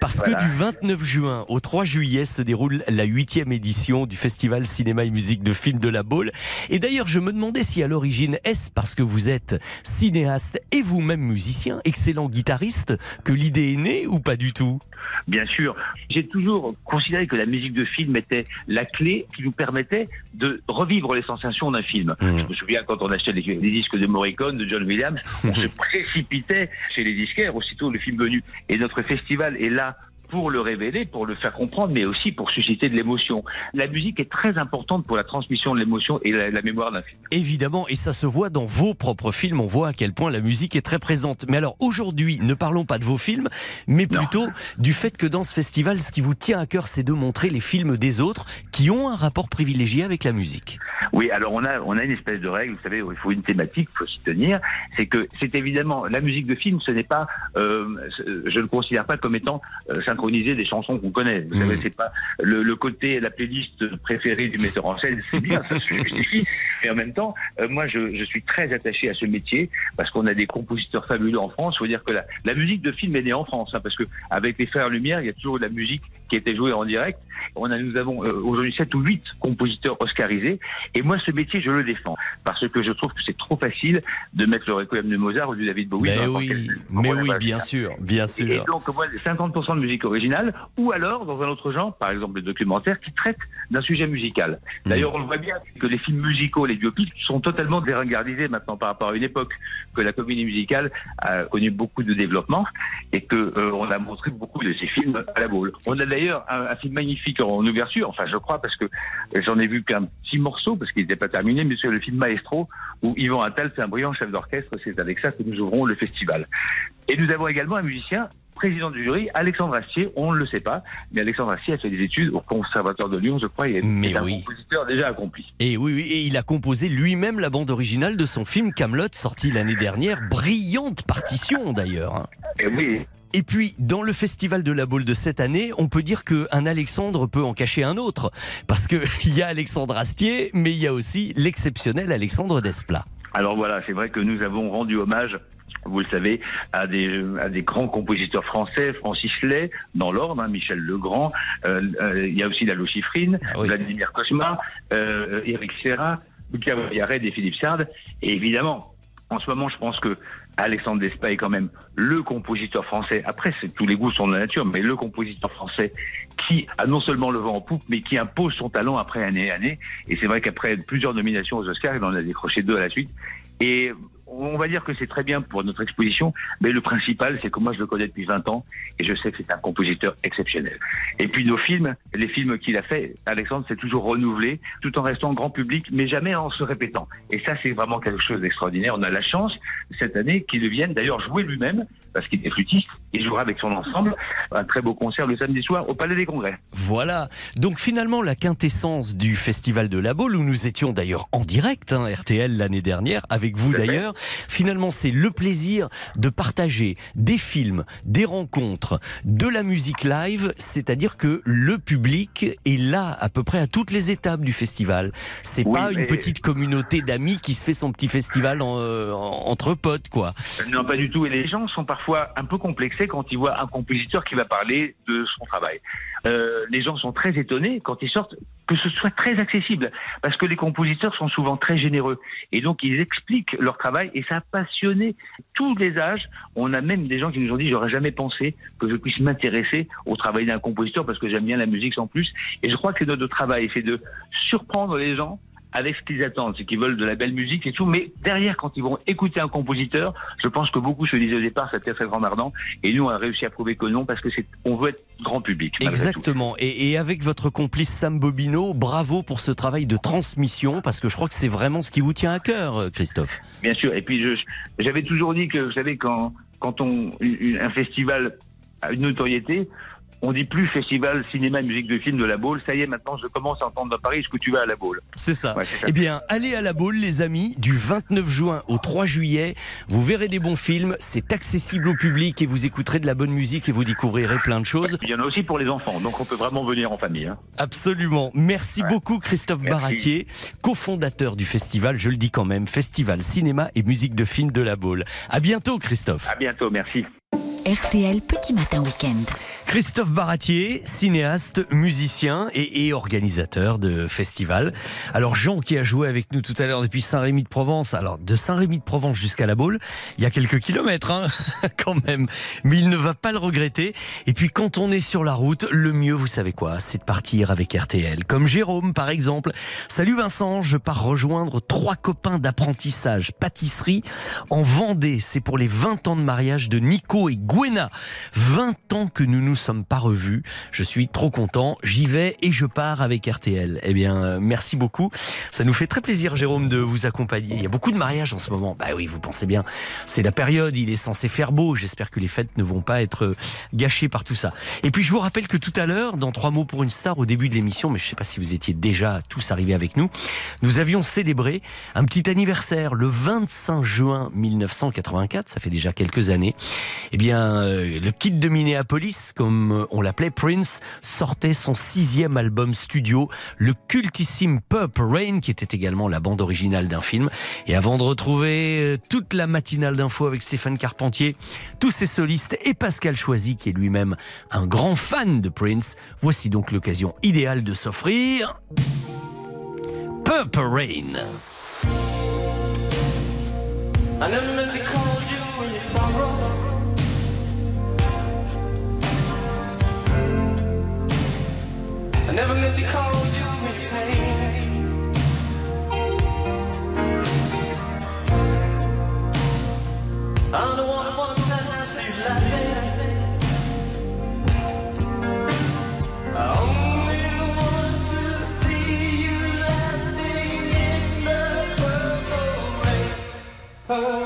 Parce Voilà. que du 29 juin au 3 juillet se déroule la huitième édition du Festival Cinéma et Musique de Films de la Baule. Et d'ailleurs, je me demandais si à l'origine, est-ce parce que vous êtes cinéaste et vous-même musicien, excellent guitariste, que l'idée est née ou pas du tout? Bien sûr, j'ai toujours considéré que la musique de film était la clé qui nous permettait de revivre les sensations d'un film. Mmh. Je me souviens quand on achetait les, les disques de Morricone, de John Williams, on [LAUGHS] se précipitait chez les disquaires aussitôt le film venu. Et notre festival est là pour le révéler, pour le faire comprendre, mais aussi pour susciter de l'émotion. La musique est très importante pour la transmission de l'émotion et la, la mémoire d'un film. Évidemment, et ça se voit dans vos propres films, on voit à quel point la musique est très présente. Mais alors aujourd'hui, ne parlons pas de vos films, mais plutôt du fait que dans ce festival, ce qui vous tient à cœur, c'est de montrer les films des autres qui ont un rapport privilégié avec la musique. Oui, alors on a on a une espèce de règle, vous savez, il faut une thématique, il faut s'y tenir. C'est que c'est évidemment la musique de film, ce n'est pas, euh, je ne le considère pas comme étant euh, synchronisé des chansons qu'on connaît. Vous savez, c'est pas le, le côté la playlist préférée du metteur en scène, c'est bien, ça se justifie. [LAUGHS] Mais en même temps, euh, moi, je, je suis très attaché à ce métier parce qu'on a des compositeurs fabuleux en France. Il faut dire que la, la musique de film est née en France, hein, parce que avec les Frères Lumière, il y a toujours de la musique qui était jouée en direct. On a, nous avons euh, aujourd'hui sept ou huit compositeurs oscarisés. Et moi, ce métier, je le défends parce que je trouve que c'est trop facile de mettre le requiem de Mozart ou du David Bowie. Mais dans n'importe oui, mais oui, bien sûr, bien Et sûr. donc, moi, 50% de musique originale, ou alors dans un autre genre, par exemple le documentaire, qui traite d'un sujet musical. D'ailleurs, on le voit bien que les films musicaux, les biopics, sont totalement déringardisés maintenant par rapport à une époque que la comédie musicale a connu beaucoup de développement et que euh, on a montré beaucoup de ces films à la boule. On a d'ailleurs un, un film magnifique en ouverture, enfin je crois parce que j'en ai vu qu'un petit morceau parce qu'il n'était pas terminé, mais c'est le film Maestro où Yvan Attal fait un brillant chef d'orchestre. C'est avec ça que nous ouvrons le festival. Et nous avons également un musicien président du jury, Alexandre Astier, on ne le sait pas, mais Alexandre Astier a fait des études au Conservatoire de Lyon, je crois, et est, Mais est un compositeur déjà accompli. Et oui, oui, et il a composé lui-même la bande originale de son film Camelot, sorti l'année dernière. Brillante partition d'ailleurs. hein. Et oui. Et puis, dans le festival de la boule de cette année, on peut dire qu'un Alexandre peut en cacher un autre. Parce qu'il [LAUGHS] y a Alexandre Astier, mais il y a aussi l'exceptionnel Alexandre Desplat. Alors voilà, c'est vrai que nous avons rendu hommage vous le savez, à des, à des grands compositeurs français, Francis Lay, dans l'ordre, hein, Michel Legrand, euh, euh, il y a aussi Lalo Schifrin, Vladimir Cosma, euh, Eric Serra, Lucas Yared et Philippe Sard, et évidemment, en ce moment, je pense que Alexandre Desplat est quand même le compositeur français. Après, tous les goûts sont de la nature, mais le compositeur français qui a non seulement le vent en poupe, mais qui impose son talent après année et année. Et c'est vrai qu'après plusieurs nominations aux Oscars, il en a décroché deux à la suite. Et on va dire que c'est très bien pour notre exposition, mais le principal, c'est que moi, je le connais depuis 20 ans et je sais que c'est un compositeur exceptionnel. Et puis nos films, les films qu'il a fait, Alexandre s'est toujours renouvelé, tout en restant grand public, mais jamais en se répétant. Et ça, c'est vraiment quelque chose d'extraordinaire. On a la chance, cette année, qu'il vienne d'ailleurs jouer lui-même, parce qu'il est flûtiste, il jouera avec son ensemble un très beau concert le samedi soir au Palais des Congrès. Voilà. Donc finalement, la quintessence du Festival de la Baule, où nous étions d'ailleurs en direct, hein, RTL l'année dernière, avec vous d'ailleurs. Finalement, c'est le plaisir de partager des films, des rencontres, de la musique live, c'est-à-dire que le public est là à peu près à toutes les étapes du festival. C'est Oui, pas une petite communauté d'amis qui se fait son petit festival en- euh, en- entre potes, quoi. Non, pas du tout. Et les gens sont parfois un peu complexés quand ils voient un compositeur qui va parler de son travail. Euh, les gens sont très étonnés quand ils sortent que ce soit très accessible, parce que les compositeurs sont souvent très généreux. Et donc, ils expliquent leur travail et ça a passionné tous les âges. On a même des gens qui nous ont dit, j'aurais jamais pensé que je puisse m'intéresser au travail d'un compositeur parce que j'aime bien la musique sans plus. Et je crois que notre travail, c'est de surprendre les gens avec ce qu'ils attendent, c'est qu'ils veulent de la belle musique et tout, mais derrière, quand ils vont écouter un compositeur, je pense que beaucoup se disaient au départ, ça peut-être grand ardent, et nous, on a réussi à prouver que non, parce que c'est, on veut être grand public. Exactement. Et, et avec votre complice Sam Bobino, bravo pour ce travail de transmission, parce que je crois que c'est vraiment ce qui vous tient à cœur, Christophe. Bien sûr. Et puis, je- j'avais toujours dit que, vous savez, quand, quand on, un festival a une notoriété, on dit plus festival cinéma et musique de film de la Baule. Ça y est, maintenant, je commence à entendre dans Paris, est-ce que tu vas à la Baule C'est ça. Ouais, c'est ça. Eh bien, allez à la Baule, les amis, du 29 juin au 3 juillet. Vous verrez des bons films, c'est accessible au public et vous écouterez de la bonne musique et vous découvrirez plein de choses. Il y en a aussi pour les enfants, donc on peut vraiment venir en famille. hein. Absolument. Merci beaucoup Christophe Baratier, cofondateur du festival, je le dis quand même, Festival Cinéma et Musique de Film de la Baule. À bientôt Christophe. À bientôt, merci. RTL Petit Matin Week-end. Christophe Baratier, cinéaste, musicien et, organisateur de festival. Alors Jean qui a joué avec nous tout à l'heure depuis Saint-Rémy de Provence. Alors de Saint-Rémy de Provence jusqu'à la Baule, il y a quelques kilomètres hein, [LAUGHS] quand même, mais il ne va pas le regretter. Et puis quand on est sur la route, le mieux, vous savez quoi, c'est de partir avec RTL. Comme Jérôme par exemple. Salut Vincent, je pars rejoindre trois copains d'apprentissage pâtisserie en Vendée. C'est pour les 20 ans de mariage de Nico et Gwena. 20 ans que nous nous sommes pas revus. Je suis trop content. J'y vais et je pars avec RTL. Eh bien, euh, merci beaucoup. Ça nous fait très plaisir, Jérôme, de vous accompagner. Il y a beaucoup de mariages en ce moment. Bah oui, vous pensez bien. C'est la période. Il est censé faire beau. J'espère que les fêtes ne vont pas être euh, gâchées par tout ça. Et puis, je vous rappelle que tout à l'heure, dans Trois mots pour une star, au début de l'émission, mais je sais pas si vous étiez déjà tous arrivés avec nous, nous avions célébré un petit anniversaire le 25 juin 1984. Ça fait déjà quelques années. Eh bien, euh, le kid de Minneapolis, euh, on l'appelait, Prince, sortait son sixième album studio, le cultissime Purple Rain, qui était également la bande originale d'un film. Et avant de retrouver euh, toute la matinale d'infos avec Stéphane Carpentier, tous ses solistes et Pascal Choisy, qui est lui-même un grand fan de Prince, voici donc l'occasion idéale de s'offrir Purple Rain. Never meant to call you you pain. I'm you laughing. I only want to see you laughing in the purple rain. Purple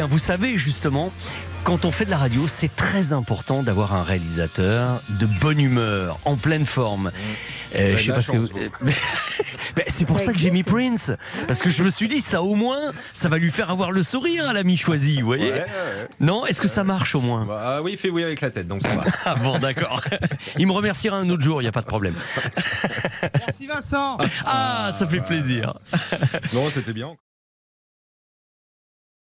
bien, vous savez justement, quand on fait de la radio, c'est très important d'avoir un réalisateur de bonne humeur, en pleine forme. Euh, avez je sais de la pas ce que chance, vous- Mais [LAUGHS] c'est pour Ça ça, que j'ai mis Prince, parce que je me suis dit, ça au moins, ça va lui faire avoir le sourire à l'ami choisi, vous voyez Ouais, ouais, ouais. Non, est-ce que ça marche au moins? Ah oui, il fait oui avec la tête, donc ça va. [LAUGHS] Ah bon, d'accord. Il me remerciera un autre jour, il n'y a pas de problème. Merci Vincent Ah, ça fait plaisir. Non, c'était bien.